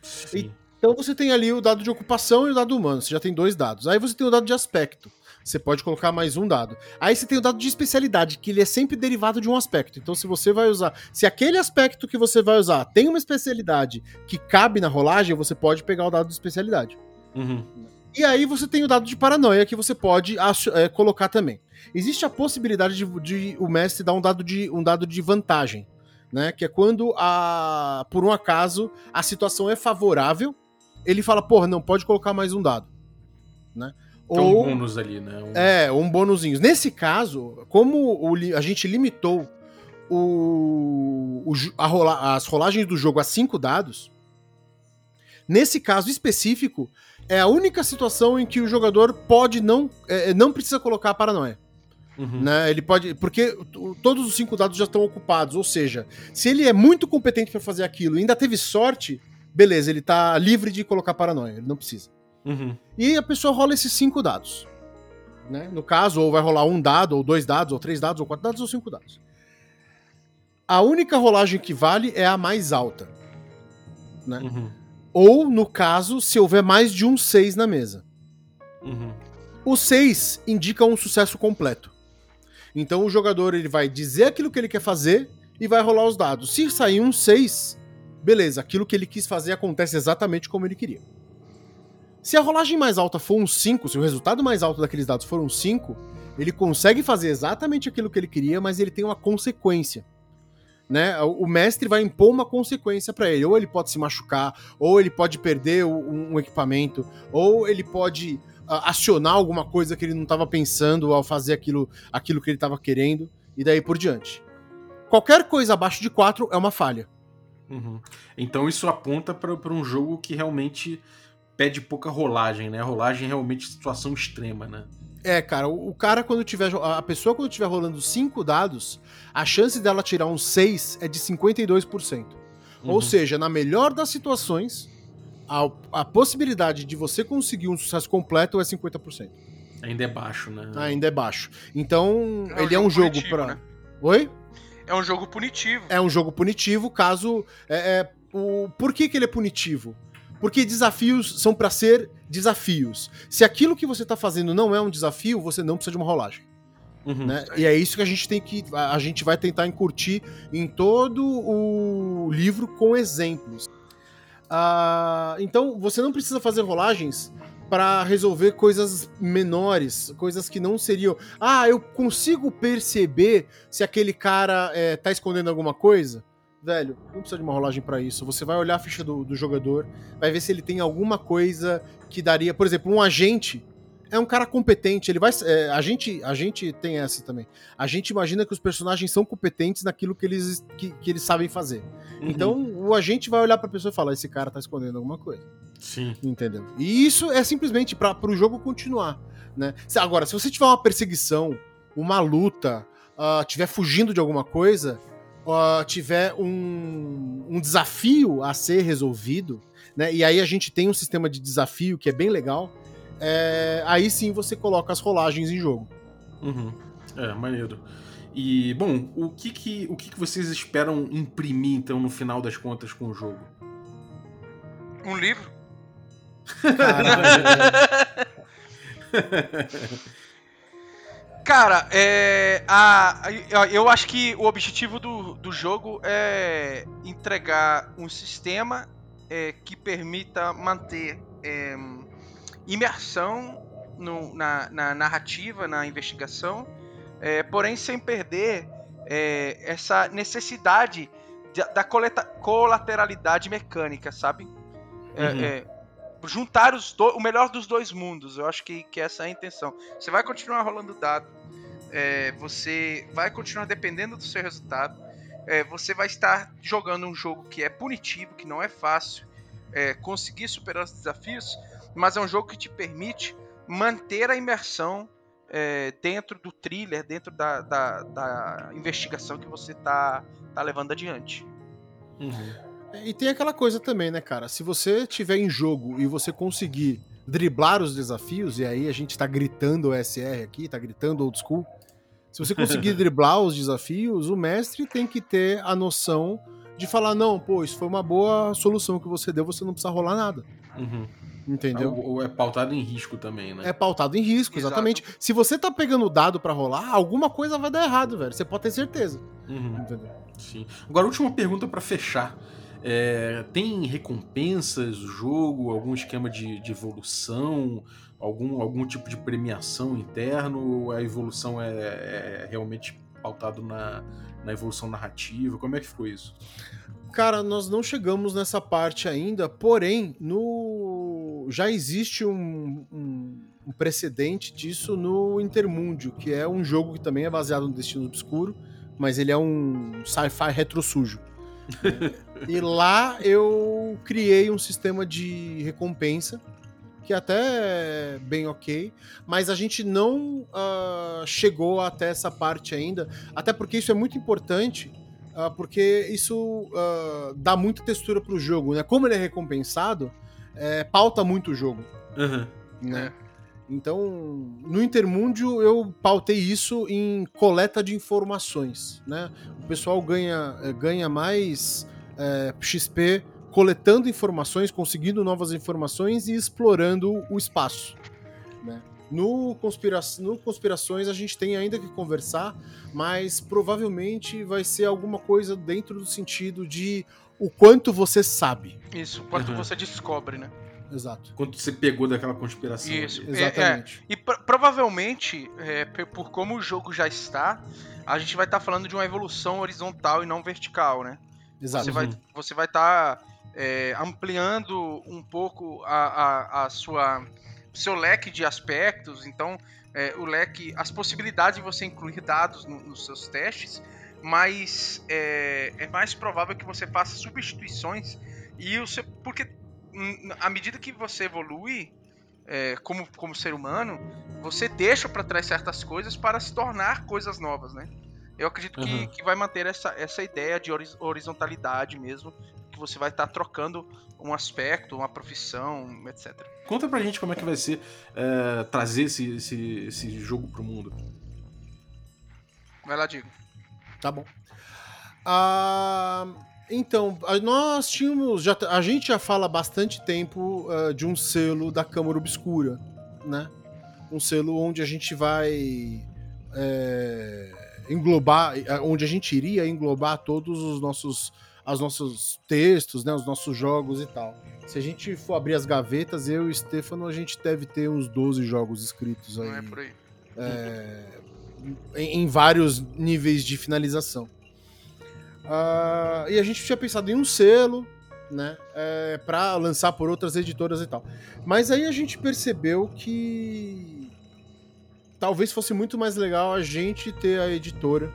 Sim. Então você tem ali o dado de ocupação e o dado humano, você já tem dois dados. Aí você tem o dado de aspecto, você pode colocar mais um dado. Aí você tem o dado de especialidade, que ele é sempre derivado de um aspecto. Então se você vai usar, se aquele aspecto que você vai usar tem uma especialidade que cabe na rolagem, você pode pegar o dado de especialidade. Uhum. E aí você tem o dado de paranoia que você pode é, colocar também. Existe a possibilidade de, de o mestre dar um dado de, um dado de vantagem, né? Que é quando, a, por um acaso, a situação é favorável, ele fala, porra, não, pode colocar mais um dado. Né? Que é um bônus ali, né? Um- É, um bônusinho. Nesse caso, como o a gente limitou o, o a rola- as rolagens do jogo a cinco dados, nesse caso específico, é a única situação em que o jogador pode não, é, não precisa colocar a paranoia. Uhum. Né? Ele pode. Porque todos os cinco dados já estão ocupados. Ou seja, se ele é muito competente para fazer aquilo e ainda teve sorte, beleza, ele tá livre de colocar paranoia. Ele não precisa. Uhum. E a pessoa rola esses cinco dados. Né? No caso, ou vai rolar um dado, ou dois dados, ou três dados, ou quatro dados, ou cinco dados. A única rolagem que vale é a mais alta. Né? Uhum. Ou, no caso, se houver mais de um seis na mesa. Uhum. O 6 indica um sucesso completo. Então o jogador ele vai dizer aquilo que ele quer fazer e vai rolar os dados. Se sair um 6, beleza, aquilo que ele quis fazer acontece exatamente como ele queria. Se a rolagem mais alta for um 5, se o resultado mais alto daqueles dados for um 5, ele consegue fazer exatamente aquilo que ele queria, mas ele tem uma consequência. Né? O mestre vai impor uma consequência pra ele. Ou ele pode se machucar, ou ele pode perder um, um equipamento, ou ele pode ah, acionar alguma coisa que ele não estava pensando ao fazer aquilo, aquilo que ele estava querendo, e daí por diante. Qualquer coisa abaixo de 4 é uma falha. Uhum. Então isso aponta para um jogo que realmente pede pouca rolagem, né? Rolagem é realmente situação extrema, né? É, cara, o, o cara quando tiver. A pessoa quando tiver rolando 5 dados, a chance dela tirar um 6 é de 52%. Ou Uhum. seja, na melhor das situações, a, a possibilidade de você conseguir um sucesso completo é 50%. Ainda é baixo, né? Ainda é baixo. Então, É um ele é um jogo pra. né? Oi? É um jogo punitivo. é um jogo punitivo caso. É, é, o, por que, que ele é punitivo? Porque desafios são pra ser desafios. Se aquilo que você tá fazendo não é um desafio, você não precisa de uma rolagem. Uhum. Né? E é isso que a gente tem que. A gente vai tentar incutir em todo o livro com exemplos. Ah, então, você não precisa fazer rolagens para resolver coisas menores, coisas que não seriam. Ah, eu consigo perceber se aquele cara é, tá escondendo alguma coisa? Velho, não precisa de uma rolagem para isso. Você vai olhar a ficha do, do jogador, vai ver se ele tem alguma coisa que daria. Por exemplo, um agente é um cara competente. Ele vai. é, a, gente, a gente tem essa também. A gente imagina que os personagens são competentes naquilo que eles, que, que eles sabem fazer. Uhum. Então o agente vai olhar pra pessoa e falar: esse cara tá escondendo alguma coisa. Sim. Entendeu? E isso é simplesmente para o jogo continuar. Né? Agora, se você tiver uma perseguição, uma luta, ah, tiver fugindo de alguma coisa, ah, tiver um, um desafio a ser resolvido, né? E aí a gente tem um sistema de desafio que é bem legal. é, aí sim você coloca as rolagens em jogo. Uhum. É, maneiro. E, bom, o que que, o que que vocês esperam imprimir, então, no final das contas com o jogo? Um livro. (laughs) (laughs) Cara, é, a, a- eu acho que o objetivo do, do jogo é entregar um sistema é, que permita manter é, imersão no- na, na narrativa, na investigação, é, porém sem perder é, essa necessidade de- da coleta- colateralidade mecânica, sabe? É, Uhum. Juntar os do- o melhor dos dois mundos. Eu acho que, que essa é a intenção. Você vai continuar rolando dado, é, você vai continuar dependendo do seu resultado, é, você vai estar jogando um jogo que é punitivo, que não é fácil é, conseguir superar os desafios, mas é um jogo que te permite manter a imersão é, dentro do thriller, dentro da, da, da investigação que você tá, tá levando adiante. Uhum. E tem aquela coisa também, né, cara? Se você tiver em jogo e você conseguir driblar os desafios, e aí a gente tá gritando OSR aqui, tá gritando old school. Se você conseguir (laughs) driblar os desafios, o mestre tem que ter a noção de falar: não, pô, isso foi uma boa solução que você deu, você não precisa rolar nada. Uhum. Entendeu? Ou, ou é pautado em risco também, né? É pautado em risco, Exato. exatamente. Se você tá pegando o dado pra rolar, alguma coisa vai dar errado, velho. Você pode ter certeza. Uhum. Entendeu? Sim. Agora, última pergunta pra fechar. É, tem recompensas do jogo, algum esquema de, de, evolução, algum, algum tipo de premiação interno, a evolução é, é realmente pautado na, na evolução narrativa? Como é que ficou isso? Cara, nós não chegamos nessa parte ainda, porém, no já existe um, um, um precedente disso no Intermúndio, que é um jogo que também é baseado no Destino Obscuro, mas ele é um sci-fi retro sujo. (laughs) e lá eu criei um sistema de recompensa que até é bem ok, mas a gente não uh, chegou até essa parte ainda, até porque isso é muito importante, uh, porque isso uh, dá muita textura pro jogo, né? Como ele é recompensado, é, pauta muito o jogo. Uhum. Né? É. Então, no Intermúndio eu pautei isso em coleta de informações, né? O pessoal ganha, eh, ganha mais é, eh, XP coletando informações, conseguindo novas informações e explorando o espaço, né? No, conspira no Conspirações a gente tem ainda que conversar, mas provavelmente vai ser alguma coisa dentro do sentido de o quanto você sabe. Isso, o quanto uhum. você descobre, né? Exato. Quanto você pegou daquela conspiração. Isso, ali. exatamente. É, é. E pr provavelmente, é, por como o jogo já está, a gente vai estar tá falando de uma evolução horizontal e não vertical, né? Exato. Você vai você vai estar tá, é, ampliando um pouco a, a, a, sua seu leque de aspectos, então é, o leque, as possibilidades de você incluir dados no, nos seus testes, mas é, é mais provável que você faça substituições e o seu, porque à medida que você evolui é, como, como ser humano, você deixa para trás certas coisas para se tornar coisas novas, né? Eu acredito que, uhum. que vai manter essa, essa ideia de horizontalidade mesmo, que você vai estar tá trocando um aspecto, uma profissão, etc. Conta pra gente como é que vai ser é, trazer esse, esse, esse jogo pro mundo. Vai lá, Digo. Tá bom. Ah, então, nós tínhamos. Já, a gente já fala há bastante tempo uh, de um selo da Câmara Obscura, né? Um selo onde a gente vai é, englobar, eh, onde a gente iria englobar todos os nossos, os nossos textos, né? Os nossos jogos e tal. Se a gente for abrir as gavetas, eu e o Stefano, a gente deve ter uns 12 jogos escritos aí. Não é por aí. É, em, em vários níveis de finalização. Uh, e a gente tinha pensado em um selo, né? É, para lançar por outras editoras e tal. Mas aí a gente percebeu que talvez fosse muito mais legal a gente ter a editora,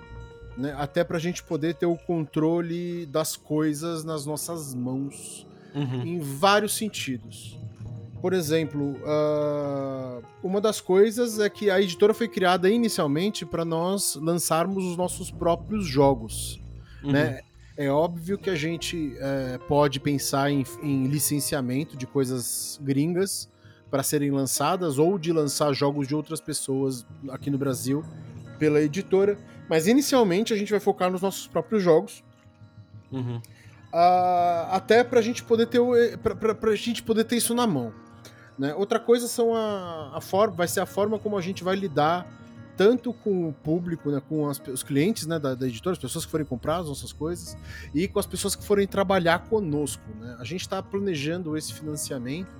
né? Até pra gente poder ter o controle das coisas nas nossas mãos. Uhum. Em vários sentidos. Por exemplo, uh, uma das coisas é que a editora foi criada inicialmente para nós lançarmos os nossos próprios jogos. Uhum. Né? É óbvio que a gente é, pode pensar em, em, licenciamento de coisas gringas para serem lançadas ou de lançar jogos de outras pessoas aqui no Brasil pela editora, mas inicialmente a gente vai focar nos nossos próprios jogos. Uhum. Uh, até para a gente poder ter para a gente poder ter isso na mão. Né? Outra coisa são a, a forma, vai ser a forma como a gente vai lidar tanto com o público, né, com as, os clientes né, da, da, editora, as pessoas que forem comprar as nossas coisas, e com as pessoas que forem trabalhar conosco. Né? A gente está planejando esse financiamento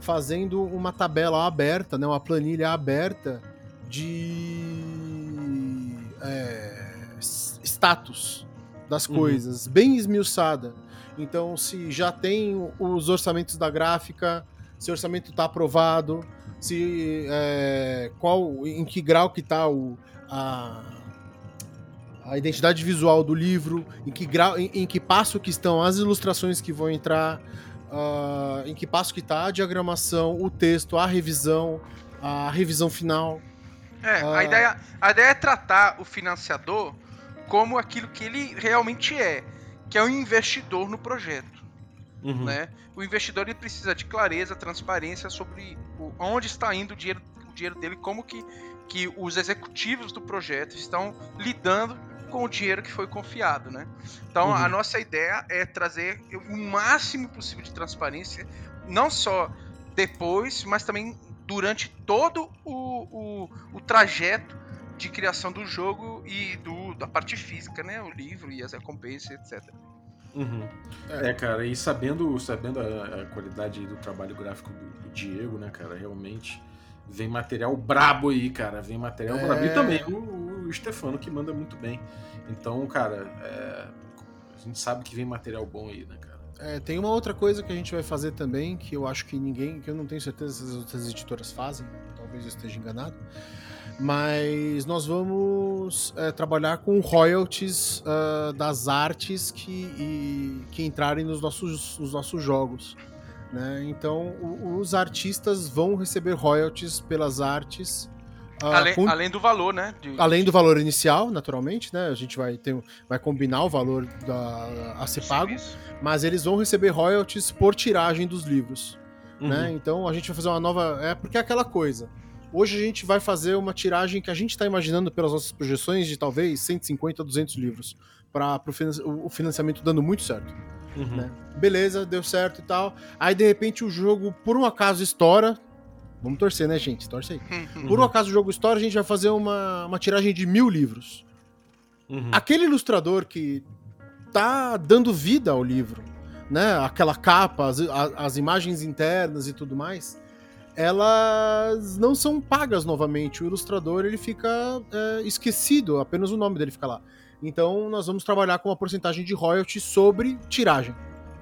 fazendo uma tabela aberta, né, uma planilha aberta de é, status das uhum. coisas, uhum. bem esmiuçada. Então, se já tem os orçamentos da gráfica, se o orçamento está aprovado, se é, qual, em que grau que está o, a, a identidade visual do livro, em que grau, em, em que passo que estão as ilustrações que vão entrar, uh, em que passo que está a diagramação, o texto, a revisão, a revisão final. É, uh, a, ideia, a ideia é tratar o financiador como aquilo que ele realmente é, que é um investidor no projeto. Uhum. Né? O investidor ele precisa de clareza, transparência sobre o, onde está indo o dinheiro, o dinheiro dele, como que, que os executivos do projeto estão lidando com o dinheiro que foi confiado, né? Então uhum. a nossa ideia é trazer o máximo possível de transparência, não só depois, mas também durante todo o, o, o trajeto de criação do jogo e do, da parte física, né? O livro e as recompensas, etc. Uhum. É. cara, e sabendo, sabendo a, a qualidade do trabalho gráfico do, do, Diego, né, cara, realmente vem material brabo aí, cara, vem material é... brabo. E também o, o Stefano que manda muito bem. Então, cara, é, a gente sabe que vem material bom aí, né, cara. É, tem uma outra coisa que a gente vai fazer também, que eu acho que ninguém, que eu não tenho certeza se as outras editoras fazem, talvez eu esteja enganado, mas nós vamos é, trabalhar com royalties uh, das artes que, e, que entrarem nos nossos, nos nossos jogos. Né? Então, o, os artistas vão receber royalties pelas artes. Uh, além, com... além, do valor, né? De... Além do valor inicial, naturalmente, né? A gente vai, ter, vai combinar o valor da, a ser pago, mas eles vão receber royalties por tiragem dos livros. Né? Uhum. Né? Então a gente vai fazer uma nova. É porque é aquela coisa. Hoje a gente vai fazer uma tiragem que a gente está imaginando pelas nossas projeções de talvez 150 a 200 livros, para o financiamento dando muito certo. Uhum. Né? Beleza, deu certo e tal. Aí de repente o jogo, por um acaso, estoura. Vamos torcer, né, gente? Torce aí. Uhum. (laughs) Por um acaso o jogo estoura, a gente vai fazer uma, uma tiragem de mil livros. Uhum. Aquele ilustrador que tá dando vida ao livro, né? Aquela capa, as, as imagens internas e tudo mais elas não são pagas novamente. O ilustrador ele fica é, esquecido, apenas o nome dele fica lá. Então nós vamos trabalhar com uma porcentagem de royalty sobre tiragem.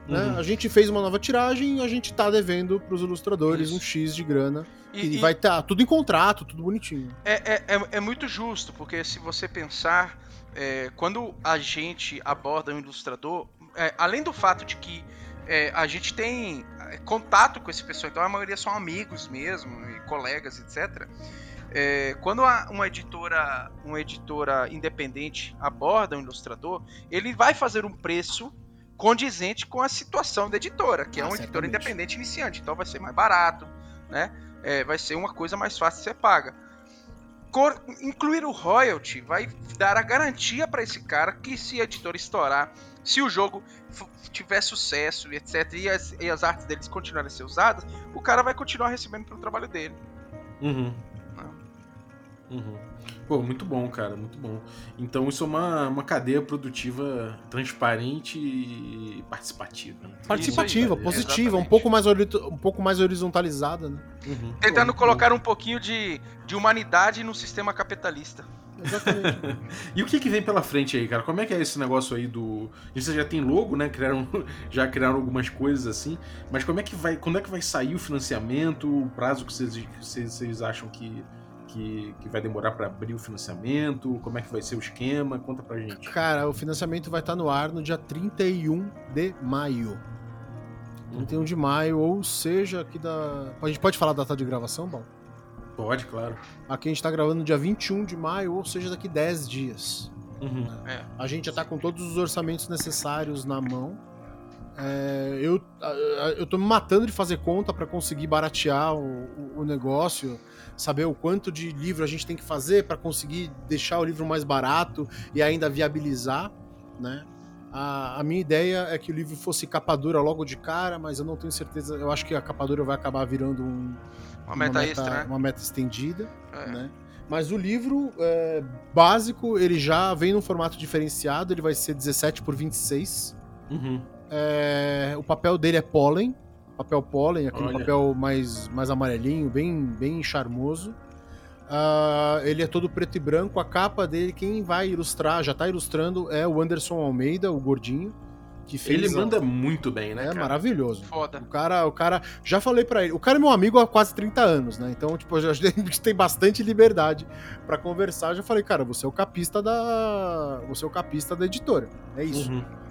Né? Uhum. A gente fez uma nova tiragem e a gente tá devendo para os ilustradores Isso. um X de grana. E, e vai estar tá tudo em contrato, tudo bonitinho. É, é, é, é muito justo, porque se você pensar, é, quando a gente aborda um ilustrador, é, além do fato de que é, a gente tem é, contato com esse pessoal, então a maioria são amigos mesmo, e colegas, etc. É, quando uma editora, uma editora independente aborda um ilustrador, ele vai fazer um preço condizente com a situação da editora, que ah, é uma editora independente iniciante, então vai ser mais barato, né? É, vai ser uma coisa mais fácil de ser paga. Cor incluir o royalty vai dar a garantia para esse cara que se a editora estourar se o jogo tiver sucesso e etc, e as, e as artes deles continuarem a ser usadas, o cara vai continuar recebendo pelo trabalho dele. Uhum. Uhum. Pô, muito bom, cara, muito bom. Então isso é uma, uma cadeia produtiva transparente e participativa. Né? Participativa, aí, positiva, um pouco, mais, um pouco mais horizontalizada, né? Uhum. Tentando Pô, colocar bom. um pouquinho de, de humanidade no sistema capitalista. Exatamente. (laughs) e o que, que vem pela frente aí, cara? Como é que é esse negócio aí do. Você já tem logo, né? Criaram, (laughs) já criaram algumas coisas assim. Mas como é que vai. Quando é que vai sair o financiamento? O prazo que vocês, vocês acham que, que, que vai demorar para abrir o financiamento? Como é que vai ser o esquema? Conta pra gente. Cara, o financiamento vai estar no ar no dia 31 de maio. 31 uhum. de maio, ou seja, aqui da. A gente pode falar da data de gravação, Bom? Pode, claro. Aqui a gente tá gravando no dia 21 de maio, ou seja, daqui 10 dias. Uhum. É. A gente já tá com todos os orçamentos necessários na mão. É, eu, eu tô me matando de fazer conta para conseguir baratear o, o, negócio, saber o quanto de livro a gente tem que fazer para conseguir deixar o livro mais barato e ainda viabilizar, né? A, a, minha ideia é que o livro fosse capa dura logo de cara, mas eu não tenho certeza. Eu acho que a capa dura vai acabar virando um, uma meta, uma meta extra, né? Uma meta estendida, é. né? Mas o livro é, básico, ele já vem num formato diferenciado, ele vai ser 17 por 26. Uhum. É, o papel dele é pólen, papel pólen, aquele Olha. papel mais, mais amarelinho, bem, bem charmoso. Uh, ele é todo preto e branco, a capa dele, quem vai ilustrar, já tá ilustrando, é o Anderson Almeida, o gordinho que fez. Ele manda muito bem, né? É cara? maravilhoso. Foda. O cara, o cara, já falei para ele. O cara é meu amigo há quase 30 anos, né? Então, tipo, (laughs) a gente tem bastante liberdade para conversar. Eu já falei, cara, você é o capista da, você é o capista da editora. É isso. Uhum. Tá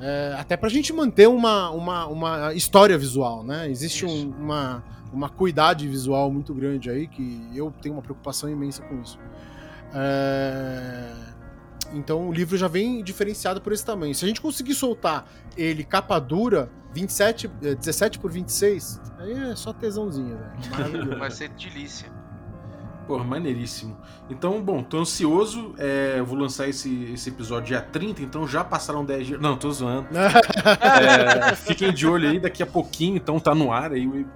é, até pra gente manter uma, uma, uma história visual, né? Existe um, uma, uma cuidade visual muito grande aí que eu tenho uma preocupação imensa com isso. É então o livro já vem diferenciado por esse tamanho. Se a gente conseguir soltar ele capa dura, 27, 17 eh, por 26, aí é só tesãozinho, velho. Vai ser delícia. Porra, maneiríssimo. Então, bom, tô ansioso. É, vou lançar esse, esse episódio dia 30, então já passaram 10 dias. Não, tô zoando. (laughs) é, fiquem de olho aí, daqui a pouquinho, então tá no ar aí o,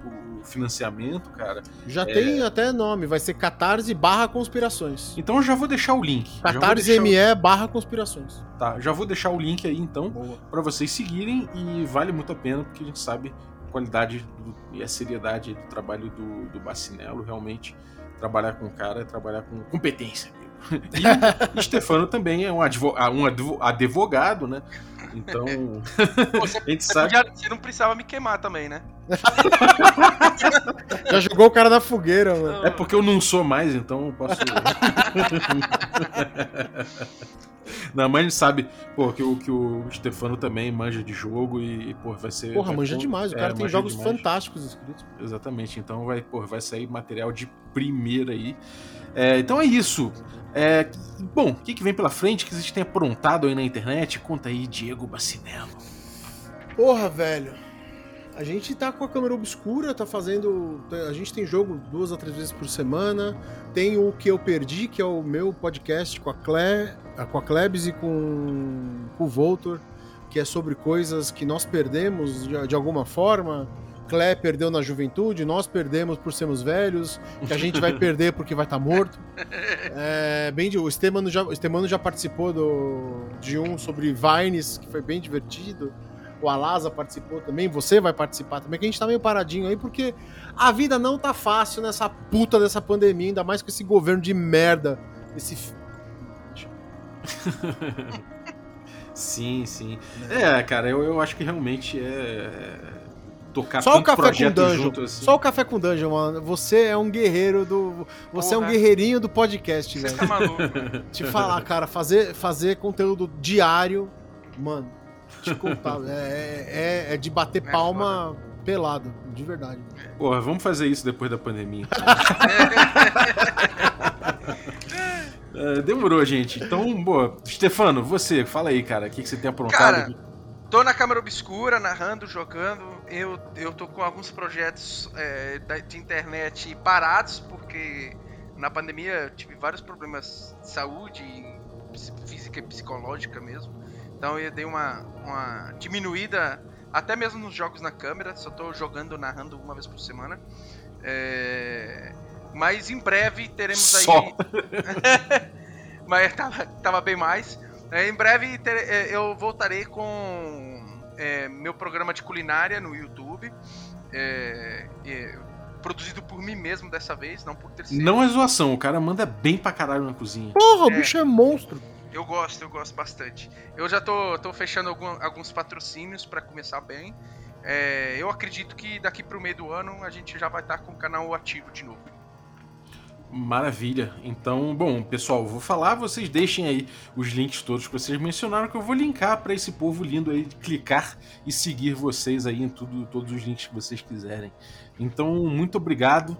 o financiamento, cara. Já tem até nome, vai ser Catarse barra conspirações. Então eu já vou deixar o link. Catarse deixar o- ME barra conspirações. Tá, já vou deixar o link aí então para vocês seguirem e vale muito a pena porque a gente sabe a qualidade do- e a seriedade do trabalho do, do Bacinello. Realmente, trabalhar com o cara é trabalhar com competência. E o Stefano também é um, advo- ah, um advo- advogado, né? Então, Pô, Você, (laughs) a gente você sabe. podia- você não precisava me queimar também, né? (laughs) Já jogou o cara na fogueira, mano. É porque eu não sou mais, então eu posso. (laughs) Não, mas a gente sabe, pô, que o, que o Stefano também manja de jogo e, pô, vai ser. Porra, vai- manja pô, demais. O é, cara tem manja jogos demais. fantásticos escritos. Exatamente, então vai, pô, vai sair material de primeira aí. É, então é isso. É, bom, o que, que vem pela frente que vocês têm aprontado aí na internet? Conta aí, Diego Bacinello. Porra, velho. A gente tá com a câmera obscura, tá fazendo. A gente tem jogo duas a três vezes por semana. Tem o que eu perdi, que é o meu podcast com a Cle, com a Klebs e com, com o Voltor, que é sobre coisas que nós perdemos de, de alguma forma. Clé perdeu na juventude, nós perdemos por sermos velhos, que a gente vai (laughs) perder porque vai estar morto. É, bem, o Stemano já, o Stemano já participou do, de um sobre Vines, que foi bem divertido. O Alasa participou também, você vai participar também, que a gente tá meio paradinho aí, porque a vida não tá fácil nessa puta dessa pandemia, ainda mais com esse governo de merda. Esse. (laughs) Sim, sim. É, cara, eu, eu acho que realmente é. Tocar Só o café com dungeon. junto assim. Só o café com dungeon, mano. Você é um guerreiro do. Você é um Porra. guerreirinho do podcast, Você velho. tá maluco. (laughs) Te falar, cara, fazer, fazer conteúdo diário, mano, te contar, (laughs) é, é, é de bater É palma pelado, de verdade. Porra, vamos fazer isso depois da pandemia. (laughs) É, demorou, gente. Então, boa. Stefano, você, fala aí, cara. O que, que você tem aprontado? Cara, Tô na câmera obscura, narrando, jogando. Eu, eu tô com alguns projetos é, de internet parados, porque na pandemia eu tive vários problemas de saúde, física e psicológica mesmo. Então eu dei uma, uma diminuída, até mesmo nos jogos na câmera. Só tô jogando, narrando uma vez por semana. É, Mas em breve teremos aí. Só. (laughs) Mas tava, tava bem mais. É, em breve ter- é, eu voltarei com é, meu programa de culinária no YouTube. é, é, produzido por mim mesmo dessa vez, não por terceiro. Não é zoação, o cara manda bem pra caralho na cozinha. Porra, o É. bicho é monstro. Eu gosto, eu gosto bastante. Eu já tô, tô fechando algum- alguns patrocínios pra começar bem. É, eu acredito que daqui pro meio do ano a gente já vai estar com o canal ativo de novo. Maravilha. Então, bom, pessoal, vou falar, vocês deixem aí os links todos que vocês mencionaram que eu vou linkar pra esse povo lindo aí clicar e seguir vocês aí em tudo, todos os links que vocês quiserem. Então, muito obrigado.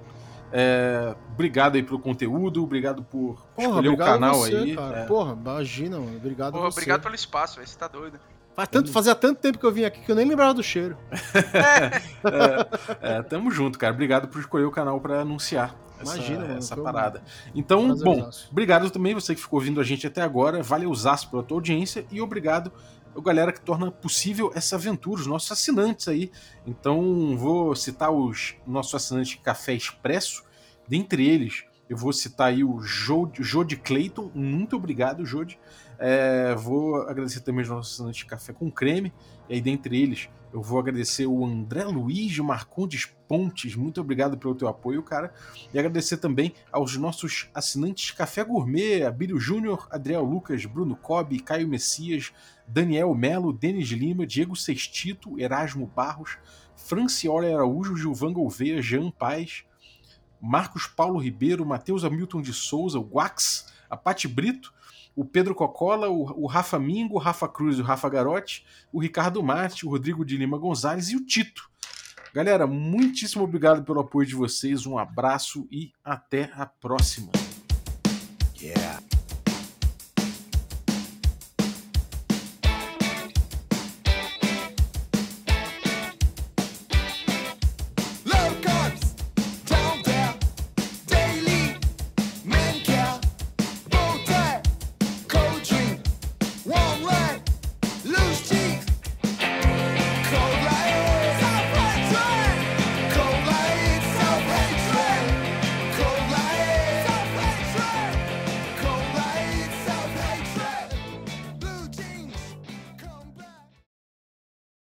É, obrigado aí pelo conteúdo, obrigado por Porra, escolher o obrigado canal a você, aí. cara. É. Porra, imagina, mano. Obrigado Pô, a você. obrigado pelo espaço, você tá doido. Faz tanto, fazia tanto tempo que eu vim aqui que eu nem lembrava do cheiro. (laughs) É, tamo junto, cara. Obrigado por escolher o canal pra anunciar essa, Imagina, mano, essa foi um parada. Então, bom, Prazerzaço. obrigado também você que ficou ouvindo a gente até agora. Valeuzaço pela tua audiência e obrigado a galera que torna possível essa aventura, os nossos assinantes aí. Então, vou citar os nossos assinantes Café Expresso. Dentre eles, eu vou citar aí o Jode Clayton. Muito obrigado, Jode. É, vou agradecer também os nossos assinantes de Café com Creme. E aí, dentre eles, eu vou agradecer o André Luiz Marcondes Pontes. Muito obrigado pelo teu apoio, cara. E agradecer também aos nossos assinantes Café Gourmet, Abílio Júnior, Adriel Lucas, Bruno Cobb, Caio Messias, Daniel Melo, Denis Lima, Diego Sextito, Erasmo Barros, Franciola Araújo, Gilvan Gouveia, Jean Paz, Marcos Paulo Ribeiro, Matheus Hamilton de Souza, o Guax, a Pati Brito, o Pedro Cocola, o, o Rafa Mingo, o Rafa Cruz o Rafa Garotti, o Ricardo Marte, o Rodrigo de Lima Gonzalez e o Tito. Galera, muitíssimo obrigado pelo apoio de vocês, um abraço e até a próxima.